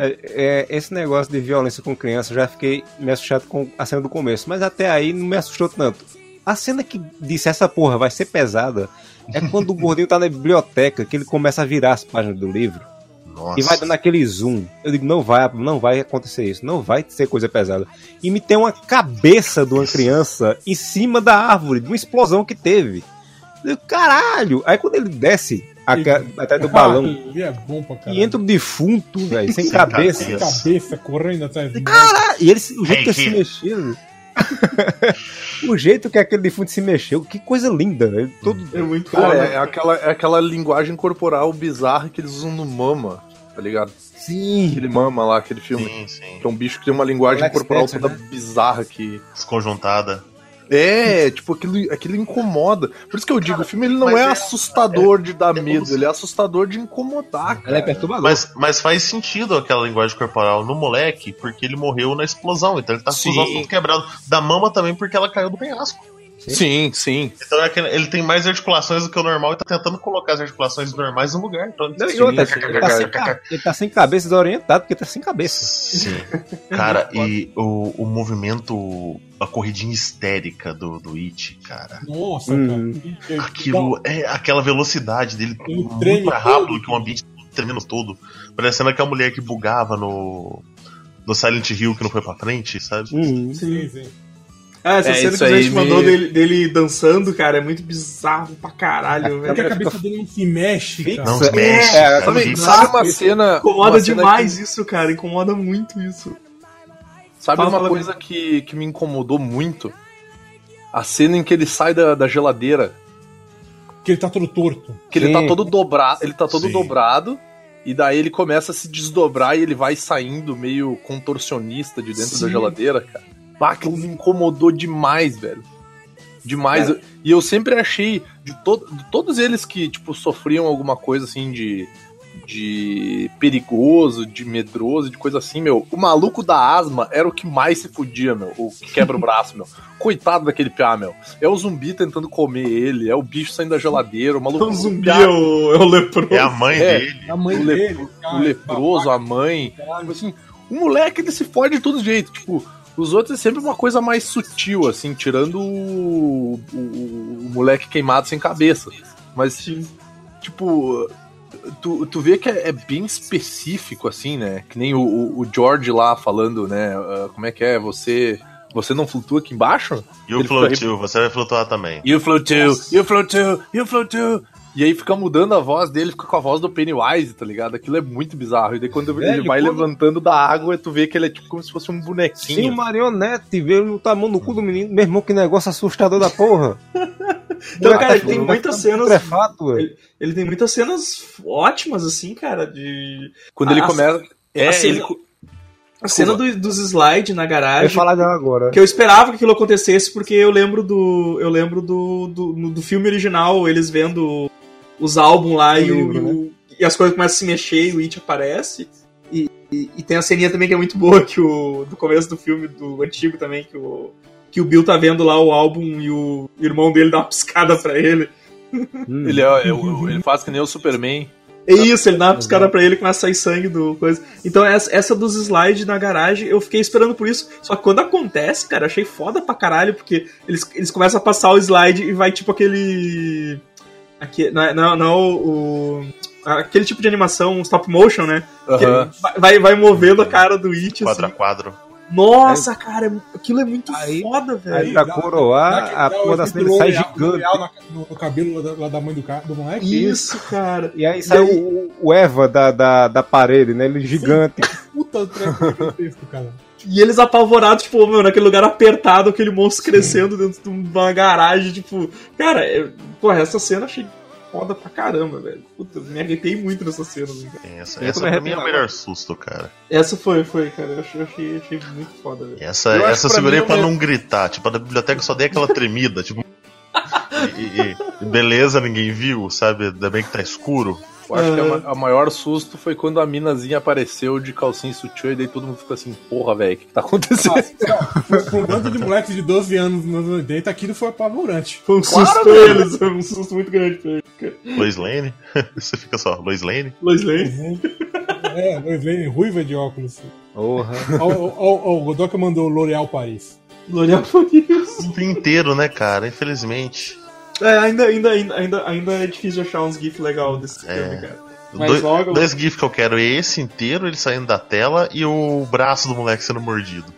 É, é, esse negócio de violência com criança, eu já fiquei me assustado com a cena do começo, mas até aí não me assustou tanto. A cena que disse essa porra vai ser pesada é quando o gordinho tá na biblioteca, que ele começa a virar as páginas do livro Nossa. e vai dando aquele zoom. Eu digo, não vai, não vai acontecer isso, não vai ser coisa pesada. E me tem uma cabeça de uma criança em cima da árvore, de uma explosão que teve. Eu caralho! Aí quando ele desce a ca- atrás do (laughs) balão Ah, ele é bom pra caralho. e entra um defunto, velho, sem (laughs) cabeça. Sem cabeça. correndo atrás dele. Ah, e ele, o jeito Hey, que ele se mexeu. (laughs) o jeito que aquele defunto se mexeu, que coisa linda. Ele todo É muito Cara, foda. é, aquela, é aquela linguagem corporal bizarra que eles usam no Mama, tá ligado? Sim. Aquele Mama lá, aquele filme. Sim, sim. Que é um bicho que tem uma linguagem Alex corporal Spencer, toda bizarra que. Desconjuntada. É, tipo, aquilo, aquilo incomoda. Por isso que eu digo, o filme ele não é, é- assustador de dar é medo, ele é assustador de incomodar, cara. Ela é perturbadora. Mas, mas faz sentido aquela linguagem corporal no moleque, porque ele morreu na explosão, então ele tá com os ossos tudo quebrado. Da mama também, porque ela caiu do penhasco. Sim, sim. Então é que ele tem mais articulações do que o normal e tá tentando colocar as articulações normais no lugar. Então, Não, e sim, outra, ele, tá sem, ele tá sem cabeça desorientado, porque tá sem cabeça. Sim. (laughs) Cara, e o, o movimento, a corridinha histérica do, do It, cara. Nossa, Hum. cara. Aquilo é aquela velocidade dele Ele muito mais rápido todo. que um ambiente tremendo todo. Parecendo aquela mulher que bugava no. No Silent Hill que não foi pra frente, sabe? Hum. Sim, sim. Ah, essa É, cena isso que a gente aí mandou me- dele, dele dançando, cara, é muito bizarro pra caralho, Porque a velho. cabeça dele não se mexe, cara. Não se mexe. É, cara, Sabe, sabe uma cena. Incomoda uma cena demais que- isso, cara. Incomoda muito isso. sabe Fala, uma fala, coisa que, que me incomodou muito? A cena em que ele sai da, da geladeira. Que ele tá todo torto. Que ele Sim. tá todo dobrado. Ele tá todo Sim. dobrado. E daí ele começa a se desdobrar e ele vai saindo meio contorcionista de dentro Sim. da geladeira, cara. Ah, aquilo me incomodou demais, velho. Demais. Cara. E eu sempre achei, de, to de todos eles que, tipo, sofriam alguma coisa assim de. De perigoso, de medroso, de coisa assim, meu. O maluco da asma era o que mais se fudia, meu. O que quebra o braço, meu. Coitado daquele piá, meu. É o zumbi tentando comer ele, é o bicho saindo da geladeira, o maluco. O zumbi piá- é o, é o leproso. É a mãe É. dele. A mãe o, le- dele, o cara, leproso, a mãe. Tipo assim, o moleque ele se fode de todo jeito. Tipo, os outros é sempre uma coisa mais sutil, assim, tirando o, o- o moleque queimado sem cabeça. Mas, tipo, tu, tu vê que é, é bem específico, assim, né? Que nem o, o- George lá falando, né? ah, como é que é? Você. Você não flutua aqui embaixo? E o Ele Flow fica- Too, você vai flutuar também. You float too, you float too, you float too. E aí fica mudando a voz dele, fica com a voz do Pennywise, tá ligado? Aquilo é muito bizarro. E daí quando ele Velho, vai quando- levantando da água, tu vê que ele é tipo como se fosse um Sim, bonequinho. marionete, veio o tamanho no cu do menino. Meu irmão, que negócio assustador da porra. (laughs) Então, cara, ele tá tem ficando muitas cenas. Ele, ele tem muitas cenas ótimas, assim, cara, de. Quando ele A- começa. É, a cena- ele. A cena do- dos slides na Eu ia garagem. falar dela agora. Que eu esperava que aquilo acontecesse, porque eu lembro do. Eu lembro do, do, no- do filme original, eles vendo os álbuns lá O e, o- livro, e o- e as coisas começam a se mexer e o It aparece. E, e- e tem a ceninha também que é muito boa, que o. Do começo do filme, do antigo também, que o. Que o Bill tá vendo lá o álbum e o irmão dele dá uma piscada pra ele. Hum. Ele, é, é o- ele faz que nem o Superman. É isso, ele dá uma piscada pra ele e começa a sair sangue do coisa. Então essa, essa dos slides na garagem, eu fiquei esperando por isso. Só que quando acontece, cara, eu achei foda pra caralho, porque eles, eles começam a passar o slide e vai tipo aquele. Aqui, não, é- não, não o. Aquele tipo de animação stop motion, né? Que vai- vai, vai movendo a cara do It. Quadro a Assim. quadro. Nossa, cara, é mu- aquilo é muito Aí- foda, velho. Aí, pra coroar, a porra da cena sai gigante. No, no cabelo lá da, da mãe do, ca- do moleque. Isso, cara. E aí sai o, o Eva da, da, da parede, né? Ele gigante. Puta treco gigantesco, cara. E eles apavorados, tipo, meu, naquele lugar apertado, aquele monstro crescendo dentro de uma garagem, tipo. Cara, eu, porra, essa cena eu achei foda pra caramba, velho. Puta, me arrepiei muito nessa cena, cara. Essa, essa pra mim é o melhor susto, cara. Essa foi, foi, cara. Eu achei, achei, achei muito foda, velho. Essa, Eu essa eu pra segurei pra o não gritar. Tipo, na biblioteca eu só dei aquela tremida, tipo. (laughs) E, e- e beleza, ninguém viu, sabe? Ainda bem que tá escuro. Eu acho que a, Aham. ma- a maior susto foi quando a minazinha apareceu de calcinha e sutiã e daí todo mundo ficou assim, porra, velho, o que, que tá acontecendo? Pra um bando de moleques de 12 anos nos anos 80, aquilo foi apavorante. Foi um susto pra eles, foi um susto muito grande pra eles. Lois Lane. (laughs) Você fica só, Lois Lane. Lois Lane. É, Lois Lane, ruiva de óculos. Porra. Ó, o Godoka mandou L'Oréal Paris. L'Oreal foi isso. O inteiro, né, cara? Infelizmente. É, ainda, ainda, ainda, ainda, é difícil achar uns GIFs legais desse É. filme, cara. Mas Dois, logo- dois GIFs que eu quero é esse inteiro, ele saindo da tela, e o braço do moleque sendo mordido.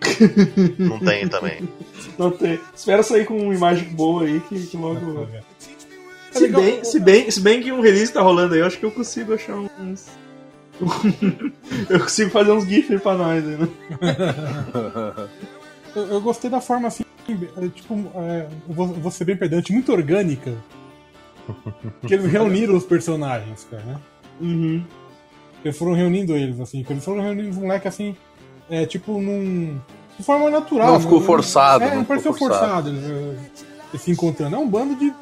(laughs) Não tem também. Não tem. Espera sair com uma imagem boa aí que, que logo. É Se legal, bem, se, bem, se bem que um release tá rolando aí, eu acho que eu consigo achar uns. (laughs) eu consigo fazer uns GIFs pra nós aí, né? Eu, eu gostei da forma assim, é, tipo, é, eu vou, eu vou ser bem pedante, muito orgânica. (laughs) Que eles reuniram os personagens, cara, né? Uhum. Eles foram reunindo eles, assim, eles foram reunindo os moleques assim, é, tipo, num. de forma natural. Não ficou né? forçado, É, não não ficou pareceu forçado. forçado, eles, eh, eles se encontrando. É um bando de.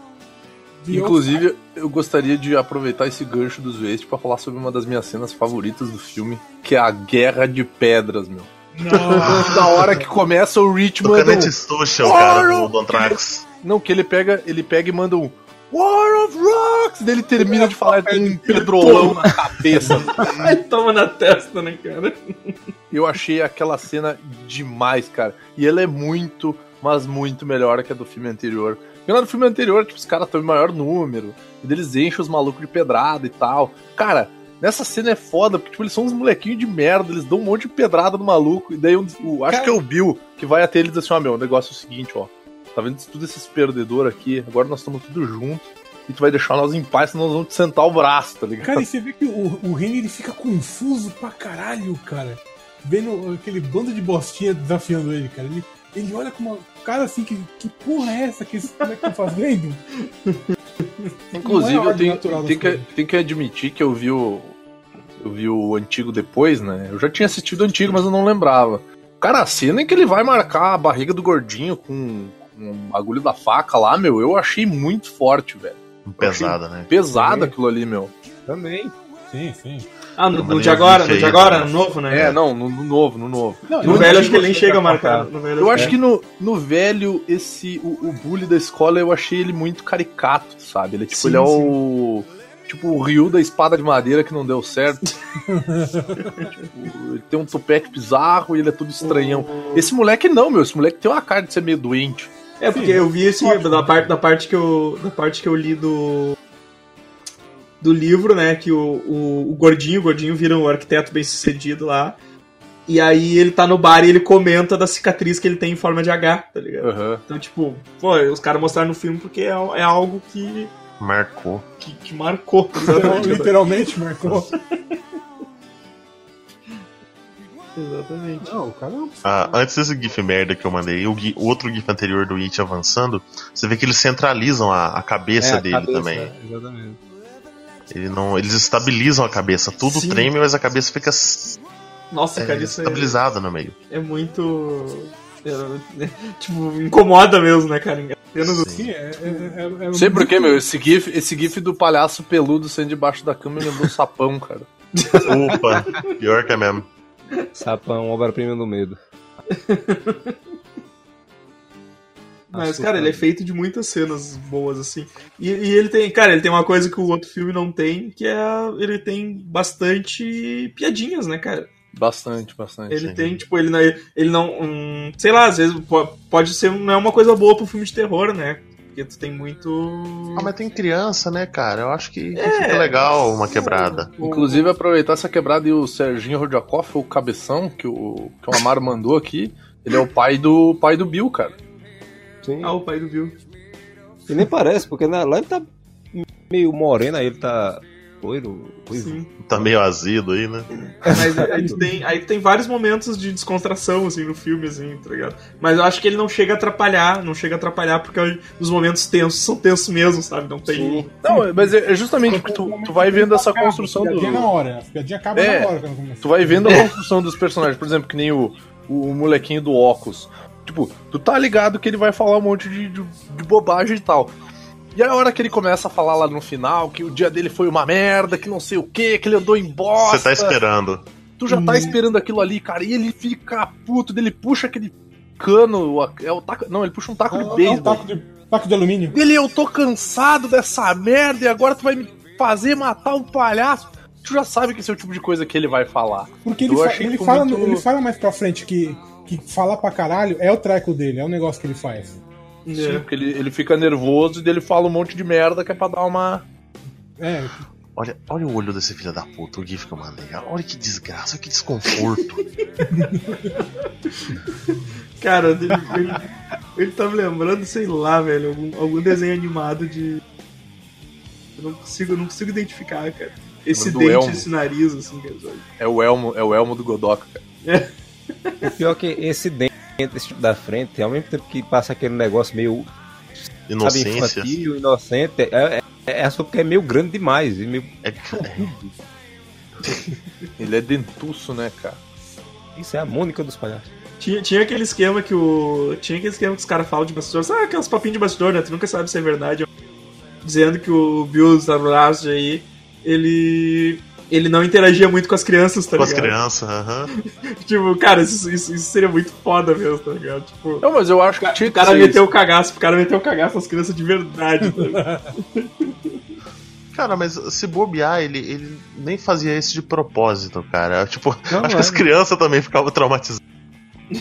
de Inclusive, eu gostaria de aproveitar esse gancho dos Waste pra falar sobre uma das minhas cenas favoritas do filme, que é a Guerra de Pedras, meu. Da hora que começa o ritmo Do do... Canete Social, cara, do, Anthrax. Não, que ele pega, ele pega e manda um War of Rocks, daí ele termina de falar e tem um pedrolão na cabeça. (laughs) Ai, toma na testa, né, cara? Eu achei aquela cena demais, cara. E ela é muito, mas muito melhor que a do filme anterior. Porque lá no filme anterior, tipo, os caras estão em maior número, e eles enchem os malucos de pedrada e tal. Cara, nessa cena é foda, porque tipo, eles são uns molequinhos de merda, eles dão um monte de pedrada no maluco, e daí um, o, acho Cara- que é o Bill que vai até ele e diz assim: ó, meu, o negócio é o seguinte, ó. Tá vendo tudo esses perdedores aqui? Agora nós estamos tudo junto. E tu vai deixar nós em paz, senão nós vamos te sentar o braço, tá ligado? Cara, e você vê que o, o Henry ele fica confuso pra caralho, cara. Vendo aquele bando de bostinha desafiando ele, cara. Ele, ele olha com uma cara assim, que, que porra é essa que esse moleque tá fazendo? (laughs) (laughs) Inclusive, é eu tenho, tenho, que, tenho que admitir que eu vi o. Eu vi o antigo depois, né? Eu já tinha assistido o antigo, mas eu não lembrava. Cara, a cena em que ele vai marcar a barriga do gordinho com, com o bagulho da faca lá, meu, eu achei muito forte, velho. Pesada, né? Pesado Sim. aquilo ali, meu. Também. Sim, sim. Ah, no, no de agora, no de agora, no novo, né? É, não, no, no novo, no novo. Não, No eu velho acho que ele nem chega a da marcar. facada. No velho, Eu acho que no, no velho, esse. O, o bully da escola, eu achei ele muito caricato, sabe? Ele, tipo, Sim, ele é o. Tipo, o Ryu da espada de madeira que não deu certo. (laughs) tipo, ele tem um tupete bizarro e ele é tudo estranhão. Esse moleque não, meu. Esse moleque tem uma cara de ser meio doente. É, porque eu vi esse da parte, da parte que eu da parte que eu li do do livro, né, que o, o, o gordinho, o gordinho vira um arquiteto bem-sucedido lá. E aí ele tá no bar e ele comenta da cicatriz que ele tem em forma de H, tá ligado? Aham. Então, tipo, pô, os caras mostraram no filme porque é, é algo que Marcou. que, que marcou. Exatamente. (laughs) Literalmente marcou. (laughs) Exatamente. Não, o cara é um Ah, antes desse GIF merda que eu mandei, o, outro GIF anterior do It avançando, você vê que eles centralizam a, a cabeça É, a dele cabeça, também. Exatamente. Ele não, eles estabilizam a cabeça. Tudo Sim. treme, mas a cabeça fica Nossa, é, cara, isso é, estabilizada no meio. é muito. é, tipo, incomoda mesmo, né, cara? Apenas assim. Sim, é, é, é, é Não sei porquê, meu. Esse gif, esse gif do palhaço peludo saindo debaixo da cama me lembrou o sapão, cara. Opa, pior que é mesmo. Sapão, obra-prima do medo. (laughs) Mas, cara, ele é feito de muitas cenas boas, assim. E, e ele tem, cara, ele tem uma coisa que o outro filme não tem, que é. Ele tem bastante piadinhas, né, cara? Bastante, bastante. Ele Sim. tem, tipo, ele não. Ele não hum, sei lá, às vezes po- pode ser. Não é uma coisa boa pro filme de terror, né? Porque tu tem muito. Ah, mas tem criança, né, cara? Eu acho que, que É. fica legal uma quebrada. Inclusive, aproveitar essa quebrada e o Serginho Rodjakov, o cabeção que o, que o Amaro mandou aqui, ele é o pai do pai do Bill, cara. Sim. Ah, o pai do Bill. E nem parece, porque na- lá ele tá meio moreno, aí ele tá loiro. Sim. Tá meio azido aí, né? Mas aí tem, aí tem vários momentos de descontração, assim, no filme, assim, tá ligado? Mas eu acho que ele não chega a atrapalhar, não chega a atrapalhar porque os momentos tensos são tensos mesmo, sabe? Não tem. Não, mas é é justamente porque tu, tu vai vendo essa construção piadinha na do. hora, a piadinha acaba É. na hora. Tu vai vendo a construção dos personagens, por exemplo, que nem o, o molequinho do óculos. Tipo, tu tá ligado que ele vai falar um monte de, de, de bobagem e tal. E a hora que ele começa a falar lá no final que o dia dele foi uma merda, que não sei o que, que ele andou em bosta. Você tá esperando. Tu já tá esperando aquilo ali, cara, e ele fica puto, dele puxa aquele cano, é o taco, não, ele puxa um taco É, de é um beisebol. taco de, taco de alumínio. Ele, eu tô cansado dessa merda e agora tu vai me fazer matar um palhaço. Tu já sabe que esse é o tipo de coisa que ele vai falar. Porque ele, fa- achei ele fala, muito- ele fala mais pra frente que, que falar pra caralho é o treco dele, é o negócio que ele faz. Sim, É. porque ele, ele fica nervoso e dele fala um monte de merda que é pra dar uma. É, Olha, olha o olho desse filho da puta, o que eu mandei. Olha que desgraça, olha que desconforto. (laughs) Cara, ele, ele, ele tá me lembrando, sei lá, velho, algum, algum desenho animado de. Eu não consigo, eu não consigo identificar, cara. Esse dente, Elmo. esse nariz, assim, cara. sabe? É o Elmo, é o Elmo do Godoka, cara. (laughs) O pior é que esse dente esse tipo da frente, ao mesmo tempo que passa aquele negócio meio sabe, Inocência. infantil, inocente, é, é, é só porque é meio grande demais. E meio... É, (laughs) Ele é dentuço, né, cara? Isso é a Mônica dos palhaços. Tinha, tinha aquele esquema que o. Tinha aquele esquema que os caras falam de bastidor. Sabe aqueles papinhos de bastidor, né? Tu nunca sabe se é verdade. Dizendo que o Bill Zabrast aí, ele. Ele não interagia muito com as crianças, tá com as ligado? crianças, aham. (laughs) Tipo, cara, isso, isso, isso seria muito foda mesmo, tá ligado? Tipo. Não, mas eu acho que tinha O cara ser meteu o cagaço, o cara meteu o cagaço nas crianças de verdade. tá ligado? (laughs) Cara, mas se bobear, ele, ele nem fazia isso de propósito, cara. Tipo, Não, acho que é. as crianças também ficavam traumatizadas.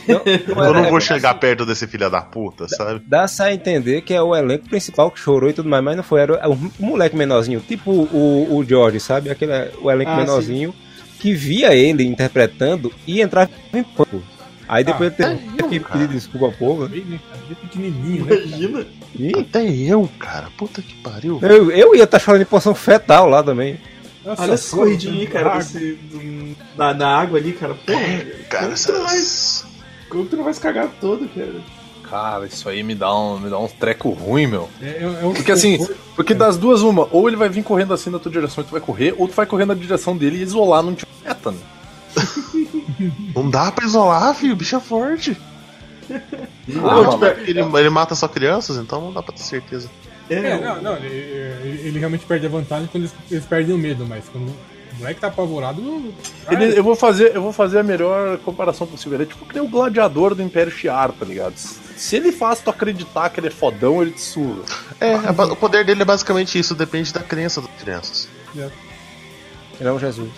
Não, (laughs) Eu não é- vou chegar perto desse filho da puta, sabe? Dá-se a entender que é o elenco principal que chorou e tudo mais, mas não foi. Era o, o moleque menorzinho, tipo o, o George, sabe? Aquele, o elenco Ah, menorzinho que via ele interpretando e entrava em pânico. Aí depois Ah, ele teve que pedir desculpa ao povo. cara? Pequenininho, né? Imagina. E Até eu, cara. Puta que pariu. eu, eu ia estar chorando em poção fetal lá também. Nossa, Olha essa corridinha aí, cara, desse, do, da, da água ali, cara. Porra, Cara, não vai, essas... como tu não vai se cagar todo, cara? Cara, isso aí me dá um, me dá um treco ruim, meu. É, é, um Porque assim, desconforto. porque das duas, uma, ou ele vai vir correndo assim na tua direção e tu vai correr, ou tu vai correr na direção dele e isolar num tipo meta, né? (laughs) Não dá pra isolar, filho. O bicho é forte. Ah, Não, mas- tipo, ele, ele mata só crianças, então não dá pra ter certeza. É, não, não, ele, ele- ele realmente perde a vantagem quando eles, eles perdem o medo, mas quando o moleque tá apavorado. ah, Ele- eu, vou fazer, eu vou fazer a melhor comparação possível. Ele é tipo que nem o gladiador do Império Shi'ar, tá ligado? Se ele faz tu acreditar que ele é fodão, ele te surra. É, é o poder dele é basicamente isso, depende da crença das crianças. Ele é um Jesus.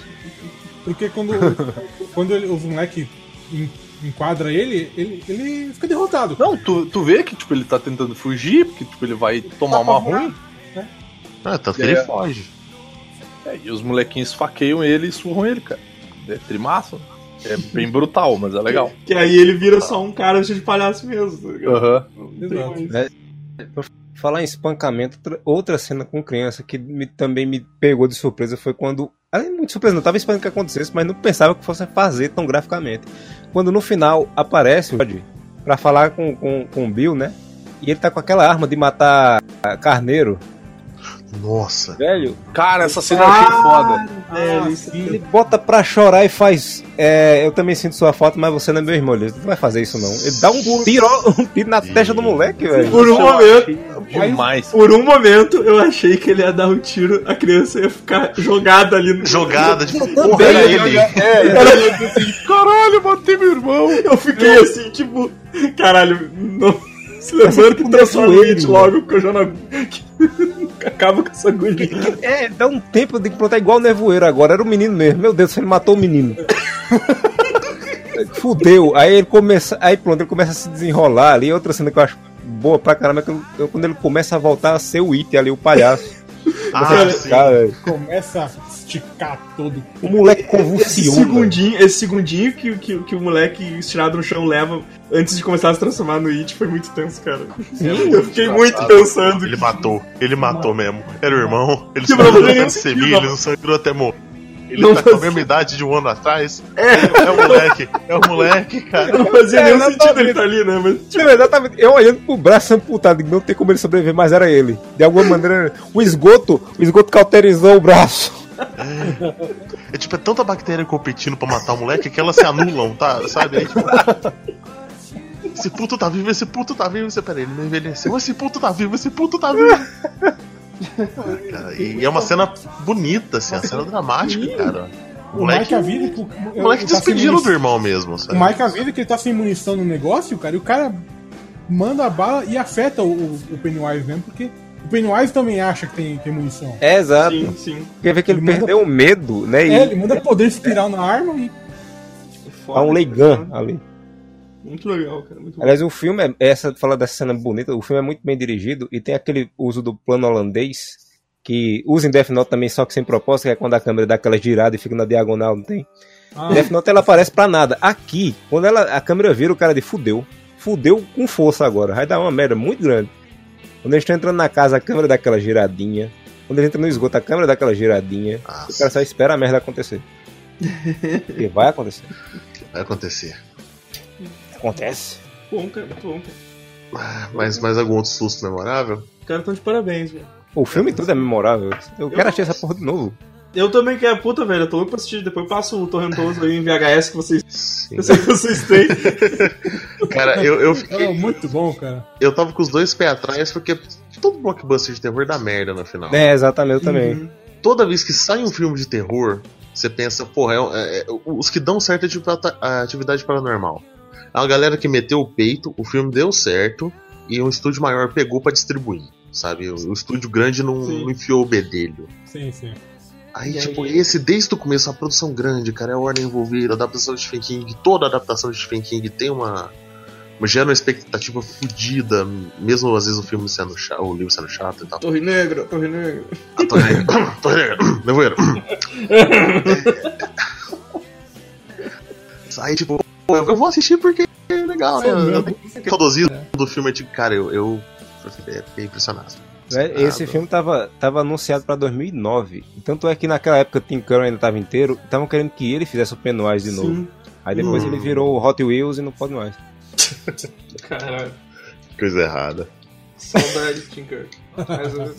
Porque quando, (laughs) quando ele, os moleque en- enquadra ele, ele, ele fica derrotado. Não, tu, tu vê que tipo, ele tá tentando fugir, porque tipo, ele vai tomar uma ruim. Ah, tanto que É. ele foge. É, e os molequinhos esfaqueiam ele e surram ele, cara. É trimaço. É bem brutal, mas é legal. Que aí ele vira só um cara de palhaço mesmo, tá ligado? Aham. Mais. Falar em espancamento, outra- cena com criança que me- também me pegou de surpresa foi quando. Muito surpresa, não tava esperando que acontecesse, mas não pensava que fosse fazer tão graficamente. Quando no final aparece o pra falar com, com, com o Bill, né? E ele tá com aquela arma de matar carneiro. Nossa. Velho, Cara, essa cena eu achei foda. É, Ah, isso- sim. ele bota pra chorar e faz. é, eu também sinto sua falta, mas você não é meu irmão. Ele não vai fazer isso, não. Ele dá um tiro, um tiro na testa do moleque, velho. Por um momento, Demais. por um momento, eu achei que ele ia dar um tiro, a criança ia ficar jogada ali no. Jogada, tipo, porra, era eu ele. É, Caralho, matei meu irmão. Eu fiquei assim, tipo, caralho, não. Se lembrando que transforma logo, porque eu já não. Acaba com essa agonia. É, dá um tempo de plantar igual o nevoeiro agora. Era o menino mesmo. Meu Deus, ele matou o menino. (laughs) Fudeu. Aí ele começa. Aí pronto, ele começa a se desenrolar ali. Outra cena que eu acho boa pra caramba é que eu- eu- quando ele começa a voltar a ser o It ali, o palhaço. Ah. Cara. Começa esticar todo. o moleque Esse convulsiona. segundinho, esse segundinho que, que, que o moleque estirado no chão leva antes de começar a se transformar no It foi muito tenso, cara. eu fiquei muito pensando. Ele matou, ele matou mesmo. Era o irmão, ele Que sangrou fazia semilha, sentido, ele não sangrou até morrer. Ele Não tá com a fazia- mesma idade de um ano atrás. É, o moleque, é o moleque, cara. Não fazia É, nenhum exatamente. sentido ele estar ali, né? Mas, tipo, Não, exatamente. Eu olhando pro braço amputado, não tem como ele sobreviver, mas era ele. De alguma maneira, o esgoto, o esgoto cauterizou o braço. É tipo, é tanta bactéria competindo pra matar o moleque que elas se anulam, tá? Sabe? Aí, tipo, esse puto tá vivo, esse puto tá vivo. Você, peraí, ele não envelheceu. Esse puto tá vivo, esse puto tá vivo. Cara, e é uma cena bonita, assim, uma cena dramática, cara. O Mike avisa que o, O moleque tá despedindo do irmão mesmo, O sabe? Mike avisa que ele tá sem munição no negócio, cara, e o cara manda a bala e afeta o, o Pennywise mesmo, porque o Pennywise também acha que tem, tem munição. É, exato. sim, sim. Quer ver que ele Ele manda- perdeu o medo, né? E É, ele manda poder espiral na arma e. há um Leigan ali. Muito legal, cara. Muito bom. Aliás, o filme, é, essa fala dessa cena bonita, o filme é muito bem dirigido e tem aquele uso do plano holandês que usa em Death Note também, só que sem propósito, que é quando a câmera dá aquela girada e fica na diagonal, não tem? Ah, Death Note ela aparece pra nada. Aqui, quando ela, a câmera vira, o cara de fudeu. Fudeu com força agora. Vai dar uma merda muito grande. Quando eles estão entrando na casa, a câmera dá aquela giradinha. Quando eles entram no esgoto, a câmera dá aquela giradinha. O Nossa, cara só espera a merda acontecer. e vai acontecer. vai acontecer. Acontece. bom, cara. Muito bom, cara. Ah, Mas mais algum outro susto memorável? Os caras estão de parabéns, velho. O filme todo é memorável. Eu quero assistir essa porra de novo. Eu também quero, puta, velho, eu tô louco pra assistir. Depois eu passo o Torrentoso aí em VHS que vocês, Sim. eu sei que vocês têm. (laughs) Cara, eu, eu, fiquei, é muito bom, cara. eu tava com os dois pés atrás porque todo blockbuster de terror dá merda no final. É, exatamente, eu também. Uhum. Toda vez que sai um filme de terror, você pensa, porra, é, é- é- os que dão certo é tipo a atividade paranormal. É uma galera que meteu o peito, o filme deu certo e um estúdio maior pegou pra distribuir. Sabe? O, o estúdio grande não, não enfiou o bedelho. Sim, sim. Aí, E tipo, aí? esse desde o começo, a produção grande, cara, é a ordem envolvida, a adaptação de Stephen King, toda adaptação de Stephen King tem uma. gera uma expectativa fodida, mesmo às vezes o filme sendo chato, o livro sendo chato e tal. Torre Negra, Torre Negra. A Torre Negra, (coughs) Torre Negra, (coughs) Nevoeiro. (laughs) Aí, tipo, eu vou assistir porque é legal, né? É. Eu Saudosismo do filme, é tipo, cara, eu, eu fiquei impressionado. É, Esse filme tava, tava anunciado pra 2009. Tanto é que naquela época Tim Curry ainda tava inteiro. Estavam querendo que ele fizesse o Pennywise de novo. Sim. Aí depois Hum. ele virou Hot Wheels e não pode mais. Caralho. Coisa errada. Saudade de Tim Curry. Mas,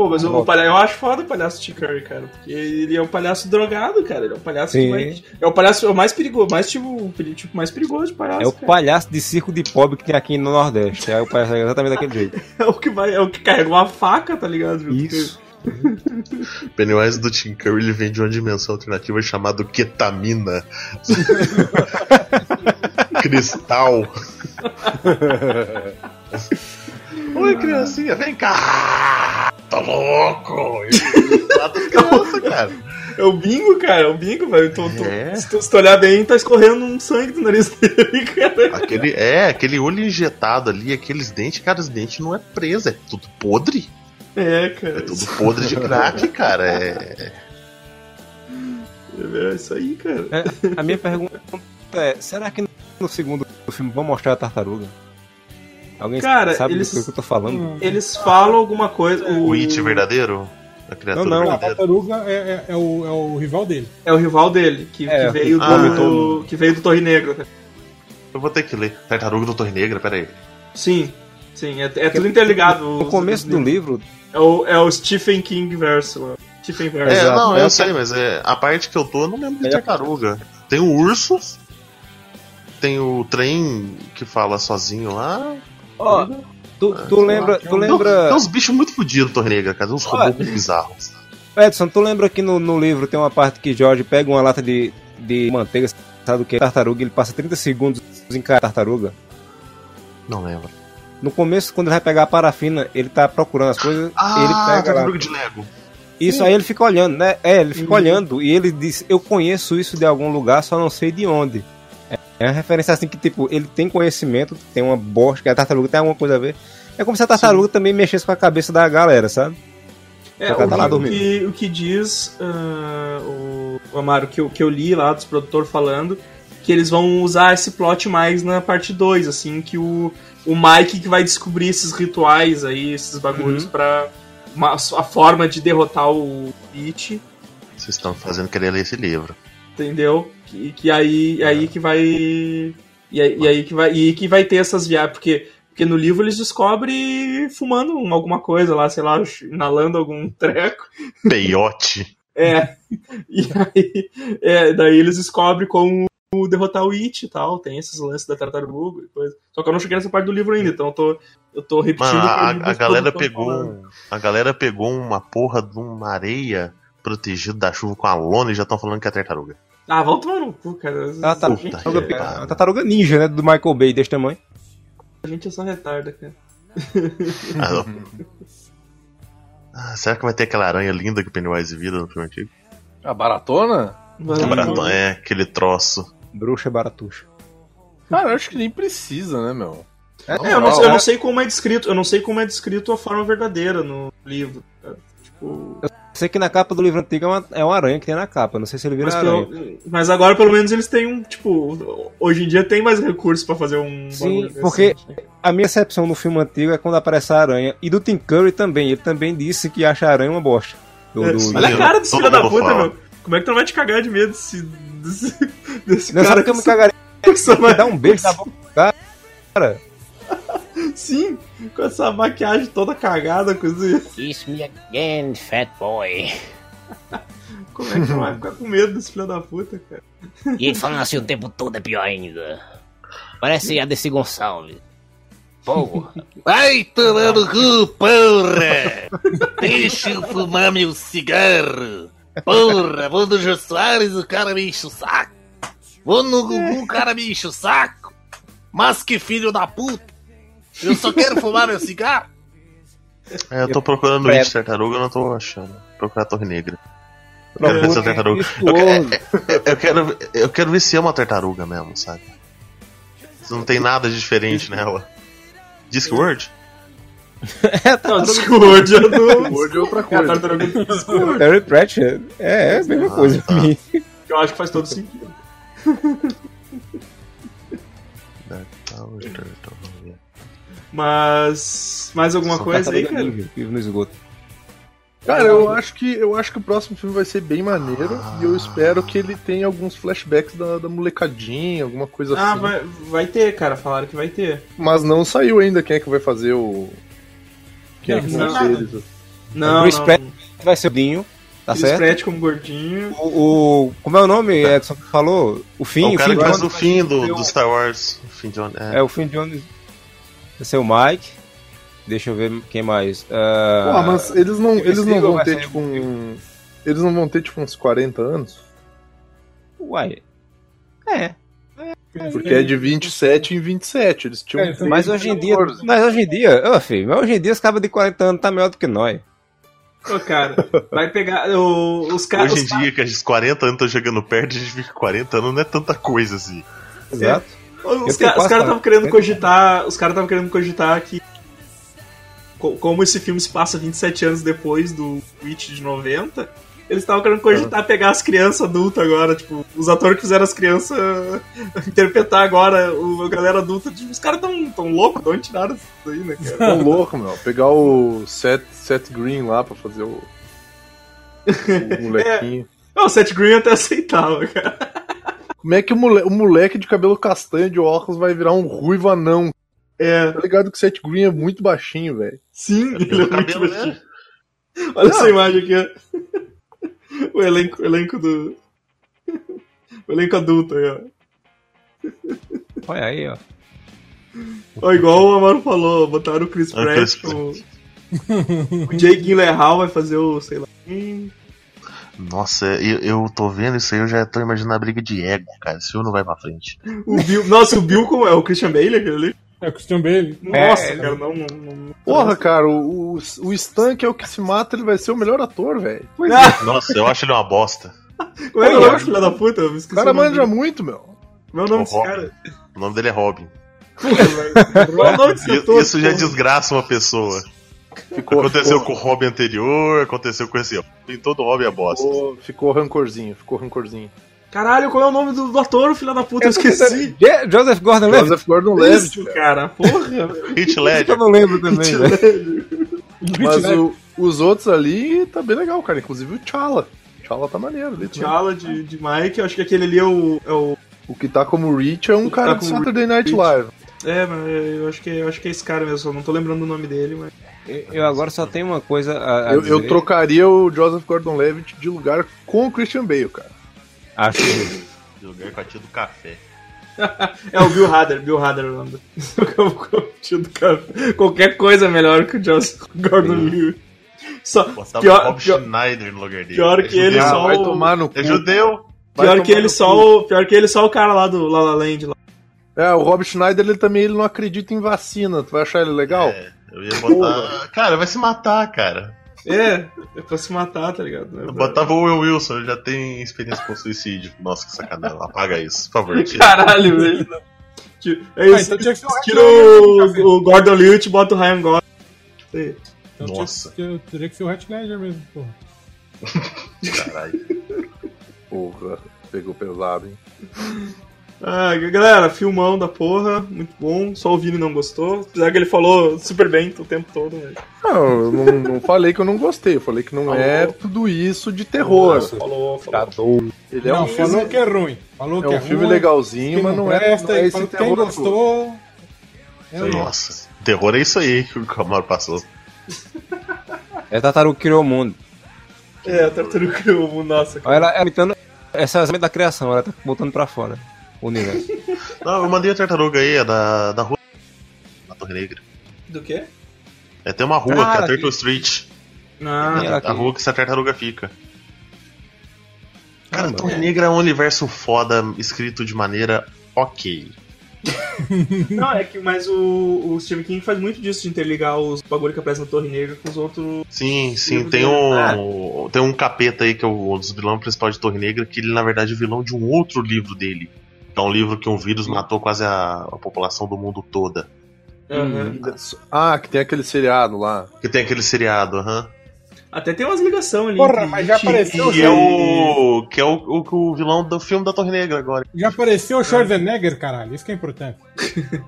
Pô, mas o, o palha- eu acho foda o palhaço Tim Curry, cara. Porque ele é um palhaço drogado, cara. Ele é um palhaço que Sim. mais, É o palhaço é o mais perigoso, mais tipo, tipo mais perigoso de palhaço. É o cara. palhaço de circo de pobre que tem aqui no Nordeste. É o palhaço exatamente daquele jeito. (laughs) É o que vai, é o que carrega uma faca, tá ligado? Isso. (laughs) Pennywise do Tim Curry ele vem de uma dimensão alternativa chamada ketamina. (laughs) Cristal. Oi, criancinha, vem cá! Tá louco! (laughs) Crianças, cara. É o bingo, cara. É o bingo, velho. Tô- tô- É. se, tu, se tu olhar bem, tá escorrendo um sangue do nariz dele, (laughs) cara. Aquele, é, aquele olho injetado ali, aqueles dentes, cara, os dentes não é preso, é tudo podre. É, É cara. tudo podre de crack, cara. É, É isso aí, cara. É, a minha pergunta é: será que no segundo filme vão mostrar a tartaruga? Alguém Cara, sabe eles- do que eu tô falando? Eles falam alguma coisa. O It verdadeiro? A criatura Não, não. A verdadeira? tartaruga é, é- é o, é o rival dele. É o rival dele, que, É, que veio, do, ah, do- que veio do Torre Negra. Eu vou ter que ler. Tartaruga do Torre Negra, pera aí. Sim, sim, é, é tudo interligado. No começo do livro, É o, é o Stephen King verso. lá. Stephen verso. É, não, É eu o sei, mas é, a parte que eu tô, eu não lembro de É. tartaruga. Tem o urso, tem o trem que fala sozinho lá. Ó, tu, tu lembra, tu Tem, lembra, tem uns bichos muito fodidos Torre Negra, cara. Uns robôs muito bizarros. Edson, tu lembra que no, no livro tem uma parte que Jorge pega uma lata de, de manteiga, sabe o que é tartaruga, ele passa 30 segundos em cada tartaruga. Não lembro. No começo, quando ele vai pegar a parafina, ele tá procurando as coisas, Ah, ele pega lá. tartaruga de Lego. Isso aí ele fica olhando, né? É, ele fica olhando e ele diz, eu conheço isso de algum lugar, só não sei de onde. É, é uma referência assim que, tipo, ele tem conhecimento, tem uma bosta, que a tartaruga tem alguma coisa a ver. É como se a tartaruga também mexesse com a cabeça da galera, sabe? É, o, tá lá que, o, dormindo. que, o que diz ah, o, o Amaro, que eu, que eu li lá dos produtores falando, que eles vão usar esse plot mais na parte 2, assim, que o, o Mike que vai descobrir esses rituais aí, esses bagulhos Uhum. pra uma, a forma de derrotar o It, Vocês estão fazendo querer ler esse livro. Entendeu? Que, que aí, aí que vai. E aí, e aí que vai. E que vai ter essas viagens, porque. Porque no livro eles descobrem fumando um- alguma coisa lá, sei lá, inalando algum (laughs) treco. Peiote. É. E aí, é, daí eles descobrem como derrotar o It e tal. Tem esses lances da tartaruga e coisa. Só que eu não cheguei nessa parte do livro ainda, então eu tô, eu tô repetindo. Mano, a, a galera pegou. falando. A galera pegou uma porra de uma areia protegida da chuva com a lona e já estão falando que é tartaruga. Ah, vão tomar no cu, cara. A, tar- Puta tartaruga, que a pariu. tartaruga ninja, né? Do Michael Bay, desse tamanho. A gente é só retarda, cara. Ah, não. Ah, será que vai ter aquela aranha linda que o Pennywise vira no filme antigo? A baratona? Mano, Baratão, é, aquele troço. Bruxa baratuxa. Cara, eu acho que nem precisa, né, meu? É, eu, não, sei- eu não sei como é descrito, eu não sei como é descrito a forma verdadeira no livro. cara. Tipo, Sei que na capa do livro antigo é uma, é uma aranha que tem na capa. Não sei se ele vira pelo- mas agora pelo menos eles têm um, tipo, hoje em dia tem mais recursos pra fazer um Sim, bagulho desse, porque- né? A minha exceção no filme antigo é quando aparece a aranha. E do Tim Curry também. Ele também disse que acha a aranha uma bosta. Do, É, do- Olha a cara desse filho da puta, fala. meu. Como é que tu não vai te cagar de medo desse, desse, desse Não cara sabe que eu me cagaria. (laughs) essa, Ele dá um beijo na boca do cara. Sim, com essa maquiagem toda cagada, coisa. Kiss me again, fat boy. Como é que tu vai ficar com medo desse filho da puta, cara? E ele falando assim o tempo todo é pior ainda. Parece a Desi Gonçalves. Porra. Vai tomar no cu, porra! Deixa eu fumar meu cigarro! Porra, vou no Jô Soares, o cara me enche o saco! Vou no Gugu, o cara me enche o saco! Mas que filho da puta! Eu só quero fumar meu cigarro! É, eu tô procurando o. It Tartaruga, eu não tô achando. Procurar a Torre Negra. Eu quero ver se é tartaruga. Eu quero, hoje. eu, quero, eu quero ver se é uma tartaruga mesmo, sabe? Se não tem nada de diferente nela. Discworld? Não, Discord é do. (laughs) Word é outra É a coisa. tartaruga do Discord. Terry Pratchett. É, é a mesma Ah, coisa tá. mim. Que eu acho que faz todo sentido. Tartaruga. Mas. Mais alguma São coisa aí, cara? ninja que vive no esgoto. Cara, eu acho que eu acho que o próximo filme vai ser bem maneiro e eu espero que ele tenha alguns flashbacks da, da molecadinha, alguma coisa Ah, assim. vai, vai ter, cara. Falaram que vai ter. Mas não saiu ainda quem é que vai fazer o. Quem é que Não, vão não. ser eles? Não, Chris não. Pratt Vai ser o Dinho, tá Chris certo? Pratt como gordinho. O, o- Como é o nome, Edson, que falou? O fim, o cara fim que faz o fim do, o- do Star Wars. O fim de onde? É. É, o fim Jones vai ser o Mike. Deixa eu ver quem mais. Ah, Pô, mas eles não, eles não vão ter tipo um. Eles não vão ter tipo uns 40 anos? Uai. É. Porque é de 27 em 27. Eles tinham. É, Mas hoje em dia. 14. Mas hoje em dia, ô filho, mas hoje em dia os cabos de 40 anos tá melhor do que nós. Ô, cara, vai pegar. O, os caras. Hoje em dia, que a gente 40 anos tá chegando perto, a gente fica 40 anos, não é tanta coisa assim. Exato. Os, ca- os caras estavam 40. querendo cogitar. Os caras estavam querendo cogitar que. co- Como esse filme se passa 27 anos depois do Witch de 90, Eles estavam querendo cogitar pegar as crianças adultas agora, tipo, os atores que fizeram as crianças (laughs) interpretar agora o, a galera adulta. Tipo, os caras tão, tão loucos, de onde tiraram isso daí, né, cara? Tão louco, meu. Pegar o Seth, Seth Green lá pra fazer o. O (laughs) molequinho. Não, o Seth Green eu até aceitava, cara. Como é que o, mole- o moleque de cabelo castanho de óculos vai virar um ruivo anão? É, Tá ligado que o Seth Green é muito baixinho, velho. sim, ele é Pelo muito cabelo, baixinho. né? (laughs) Olha essa imagem aqui, ó. O elenco, o elenco do. O elenco adulto aí, ó. Olha aí, ó. Ó, igual o Amaro falou, botaram o Chris Ah, Pratt, o, (laughs) o Jake Gyllenhaal vai fazer o, sei lá. Hum, Nossa, eu, eu tô vendo isso aí, eu já tô imaginando a briga de ego, cara. Esse filme não vai pra frente. o Bill, nossa, o Bill como é? O Christian Bale aquele ali? É o Christian Bale. Nossa, É, cara, não, não, não. Porra, cara, o, o, Stan, que é o que se mata, ele vai ser o melhor ator, velho. Ah, Nossa, eu acho ele uma bosta. como é que é o nome, filha da puta? Eu O cara o manja dele. muito, meu. Meu nome O desse Robin. cara. O nome dele é Robin. Qual é o nome desse Isso, já desgraça uma pessoa. Ficou, Aconteceu ficou, com o Robin anterior, aconteceu com esse. Em todo Robin é bosta. ficou, ficou rancorzinho, ficou rancorzinho. Caralho, qual é o nome do, do ator, filha da puta? Eu esqueci. Je- Joseph Gordon-Levitt? Joseph Gordon-Levitt, Isso, cara. cara, porra. (laughs) Hit Eu Ledger. não lembro também, velho. Mas o- os outros ali tá bem legal, cara. Inclusive o Chala. O Chala tá maneiro ali. também. T'Challa de, de Mike, eu acho que aquele ali é o. É, o, O que tá como Rich é um O cara tá Saturday Night Rich. Live. é mas eu acho, que, eu acho que é esse cara mesmo, só não tô lembrando o nome dele, mas. Eu agora só tenho uma coisa a, a Eu, eu trocaria o Joseph Gordon-Levitt de lugar com o Christian Bale, cara. Acho que (laughs) Lugar com a tia do café. É o Bill Hader, Bill Hader o nome (laughs) do- o tio do cara. Qualquer coisa é melhor que o Joseph Gordon Levitt. Só, Botava o pior, Bob pior, Schneider no lugar dele. pior É que ele judeu. só vai o- tomar no cu. É judeu. Pior que ele só o. Pior que ele só o cara lá do La La Land lá. É, o Rob Schneider, ele também ele não acredita em vacina. Tu vai achar ele legal? É, eu ia botar. Cara, vai se matar, cara. É, é pra se matar, tá ligado? Eu botava o Will Wilson, ele já tem experiência com suicídio. Nossa, que sacanagem. Apaga isso, por favor. Tira. Caralho, velho. (laughs) É Ah, isso. então tinha que ser o Tira o, o Gordon Lewitt e bota o Ryan aí. Então Nossa. tinha- Teria que ser o Hatch Ledger mesmo, porra. Caralho. Porra, pegou pesado, hein? Ah, galera, filmão da porra, muito bom. Só o Vini não gostou. Apesar que ele falou super bem o tempo todo, velho. Não, eu não, não falei que eu não gostei. Eu falei que não é tudo isso de terror. Falou, falou. Ele é não, um falou filme, que é ruim. Falou é que é um filme ruim, legalzinho, mas não é, presta, não é esse falou terror. Quem gostou... É Nossa, terror é isso aí que o Camaro passou. é Tartaruga que criou o mundo. É, a Tartaruga criou o mundo, nossa. Olha, ela é imitando essa é da criação, ela tá botando pra fora universo. (laughs) Não, eu mandei a tartaruga aí, é da, da rua. Na Torre Negra. Do quê? É, tem uma rua, Cara, que é a Turtle Street. Ah, ela a aqui. rua que essa tartaruga fica. Cara, Ah, Torre Negra é um universo foda, escrito de maneira ok. (laughs) não, é que, mas o, o Stephen King faz muito disso, de interligar os bagulho que aparece na Torre Negra com os outros. Sim, sim, tem dele. um, tem um capeta aí que é o, um dos vilão principal de Torre Negra, que ele na verdade é vilão de um outro livro dele. É um livro que um vírus matou quase a, a população do mundo toda. Aham. Ah, que tem aquele seriado lá. Que tem aquele seriado, aham. Até tem umas ligações ali. Porra, mas já apareceu Que é o. Que é o, o, o vilão do filme da Torre Negra agora. Já apareceu o Schwarzenegger, caralho. Isso que é importante. (laughs)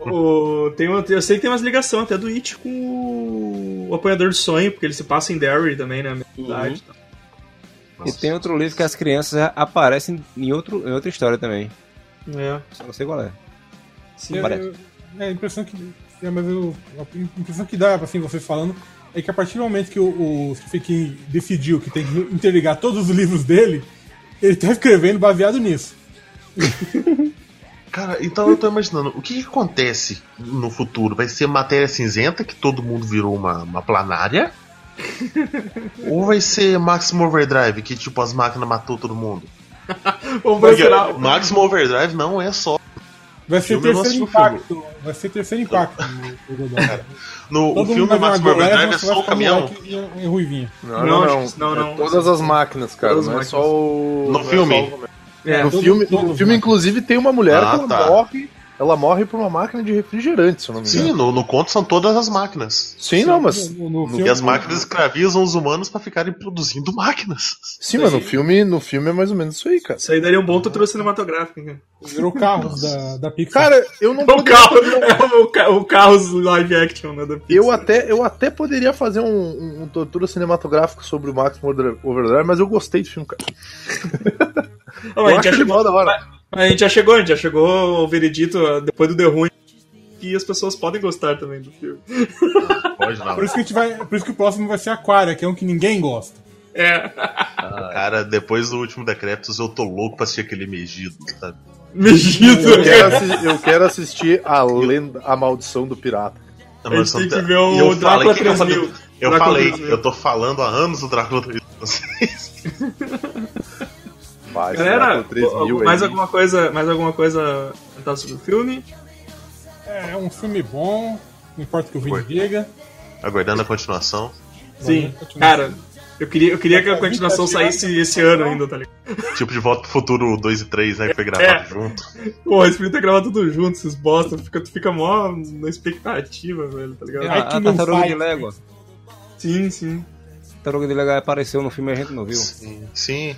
O, tem, uma- eu sei que tem umas ligações até do It com o, o Apanhador de Sonho, porque ele se passa em Derry também, né? Mesma cidade. E tem outro livro que as crianças aparecem em, outro, em outra história também. É. Só não sei qual é. Sim, Eu- parece. eu- é, a impressão que. É, mas eu, a impressão que dá, assim, vocês falando, é que a partir do momento que o, o Stephen King decidiu que tem que interligar todos os livros dele, ele tá escrevendo baseado nisso. (laughs) Cara, então eu tô imaginando, o que, que acontece no futuro? Vai ser matéria cinzenta, que todo mundo virou uma, uma planária? Ou vai ser Maximum Overdrive, que tipo, as máquinas matou todo mundo? (laughs) Ou vai Porque virar. Maximum Overdrive não é só. Vai ser Filme, terceiro impacto. Vai ser terceiro impacto (laughs) no, no Godot. No filme Maximum Overdrive é só o caminhão. e- e ruivinha. Não, Não, não, não. não, não. É todas as máquinas, cara. Todas não é as só o. No é filme? É, No todo- filme, todo no filme inclusive, tem uma mulher Ah, que ela tá. morre. Ela morre por uma máquina de refrigerante, se eu não me engano. Sim, no, no conto são todas as máquinas. Sim, não, mas. No, no E filme, as máquinas escravizam os humanos pra ficarem produzindo máquinas. Sim, mas no filme, no filme é mais ou menos isso aí, cara. Isso aí daria um bom tutor cinematográfico, né? virou carros da, da Pixar. Cara, eu não (laughs) O carro, é (laughs) o, o Carros live action, né? Da Pixar. Eu até, eu até poderia fazer um, um, um tortura cinematográfico sobre o Max Murder Overdrive, mas eu gostei do filme, cara. Eu a, gente já acho chegou, legal da hora. A gente já chegou, a gente já chegou ao veredito ó, depois do The Ruim que as pessoas podem gostar também do filme. (laughs) Pode não. Por isso que a gente vai, por isso que o próximo vai ser Aquária, que é um que ninguém gosta. É, Cara, depois do último Decretos eu tô louco pra assistir aquele megido, sabe? megido. Eu quero, assi- eu quero assistir a lenda, a maldição do pirata. A gente tem que ver o eu Drácula falei, que eu 3000. falei- Eu falei, 3000. eu tô falando há anos do Drácula 3000. (laughs) Vai, Galera, 3000 mais aí. alguma coisa, mais alguma coisa comentar sobre o filme? É um filme bom, não importa o que o Vini diga. Aguardando a continuação. Sim, continuação. cara, eu queria, eu queria que a continuação saísse esse ano ainda, tá ligado? (laughs) Tipo de Volta pro Futuro 2 e 3, né? Que foi gravado É. junto. Pô, eles podiam ter gravado tudo junto, esses bosta. Tu fica, tu fica mó na expectativa, velho, tá ligado? É. a, que a não tartaruga faz. de Légua. Sim, sim. Tartaruga de Légua apareceu no filme e a gente não viu. Sim. Sim.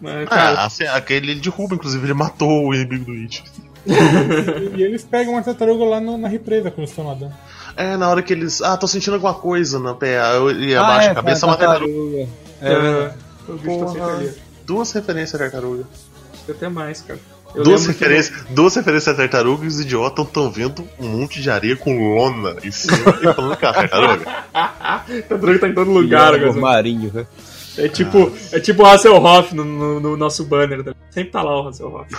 Mas, cara, Ah, assim, aquele ele derruba, inclusive, ele matou o inimigo do It. (laughs) E eles pegam uma tartaruga lá no- na represa quando estão nadando. É, na hora que eles. Ah, tô sentindo alguma coisa na pé. Eu- Ele Ah, abaixa é, a cabeça, uma tartaruga. tartaruga. é, É, bicho tá. Duas referências à tartaruga. Acho que até mais, cara. Eu Duas lembro que- referências, duas referências à tartaruga e os idiotas estão vendo um monte de areia com lona em cima e falando que é a tartaruga. (laughs) A tartaruga tá em todo lugar Biólogo agora. marinho, né? É tipo, é tipo o Hasselhoff no, no, no nosso banner. tá? Sempre tá lá o Hasselhoff.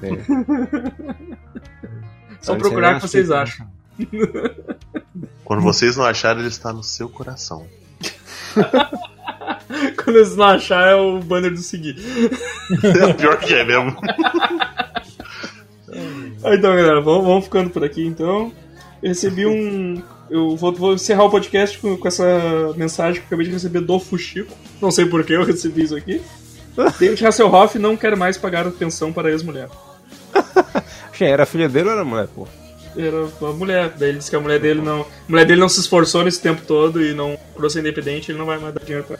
(laughs) Só Tá, procurar o que vocês é acham. Quando vocês não acharem, ele está no seu coração. (laughs) Quando eles não achar, é o banner do seguir. É pior que é mesmo. (laughs) Então, galera, vamos, vamos ficando por aqui então. Eu recebi um. Eu vou, vou encerrar o podcast com, com essa mensagem que eu acabei de receber do Fuxico. Não sei por que eu recebi isso aqui. David Hasselhoff não quer mais pagar pensão para a ex-mulher. (laughs) Era filha dele ou era mulher, pô? Era uma mulher. Daí ele disse que a mulher dele não. A mulher dele não se esforçou nesse tempo todo e não procurou ser independente, ele não vai mais dar dinheiro pra.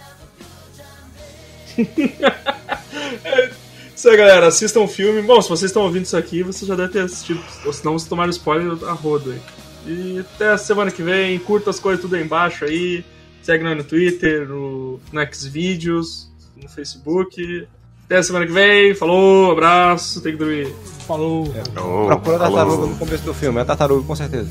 É (laughs) Isso aí, galera. Assistam o filme. Bom, se vocês estão ouvindo isso aqui, vocês já devem ter assistido. Ou se não, vocês tomaram spoiler a rodo aí. E até a semana que vem. Curta as coisas tudo aí embaixo aí. Segue nós no Twitter, no, no Xvideos, no Facebook. Até a semana que vem. Falou, abraço, tem que dormir. Falou. Oh, Procura a falou. tartaruga no começo do filme. É a tartaruga, com certeza.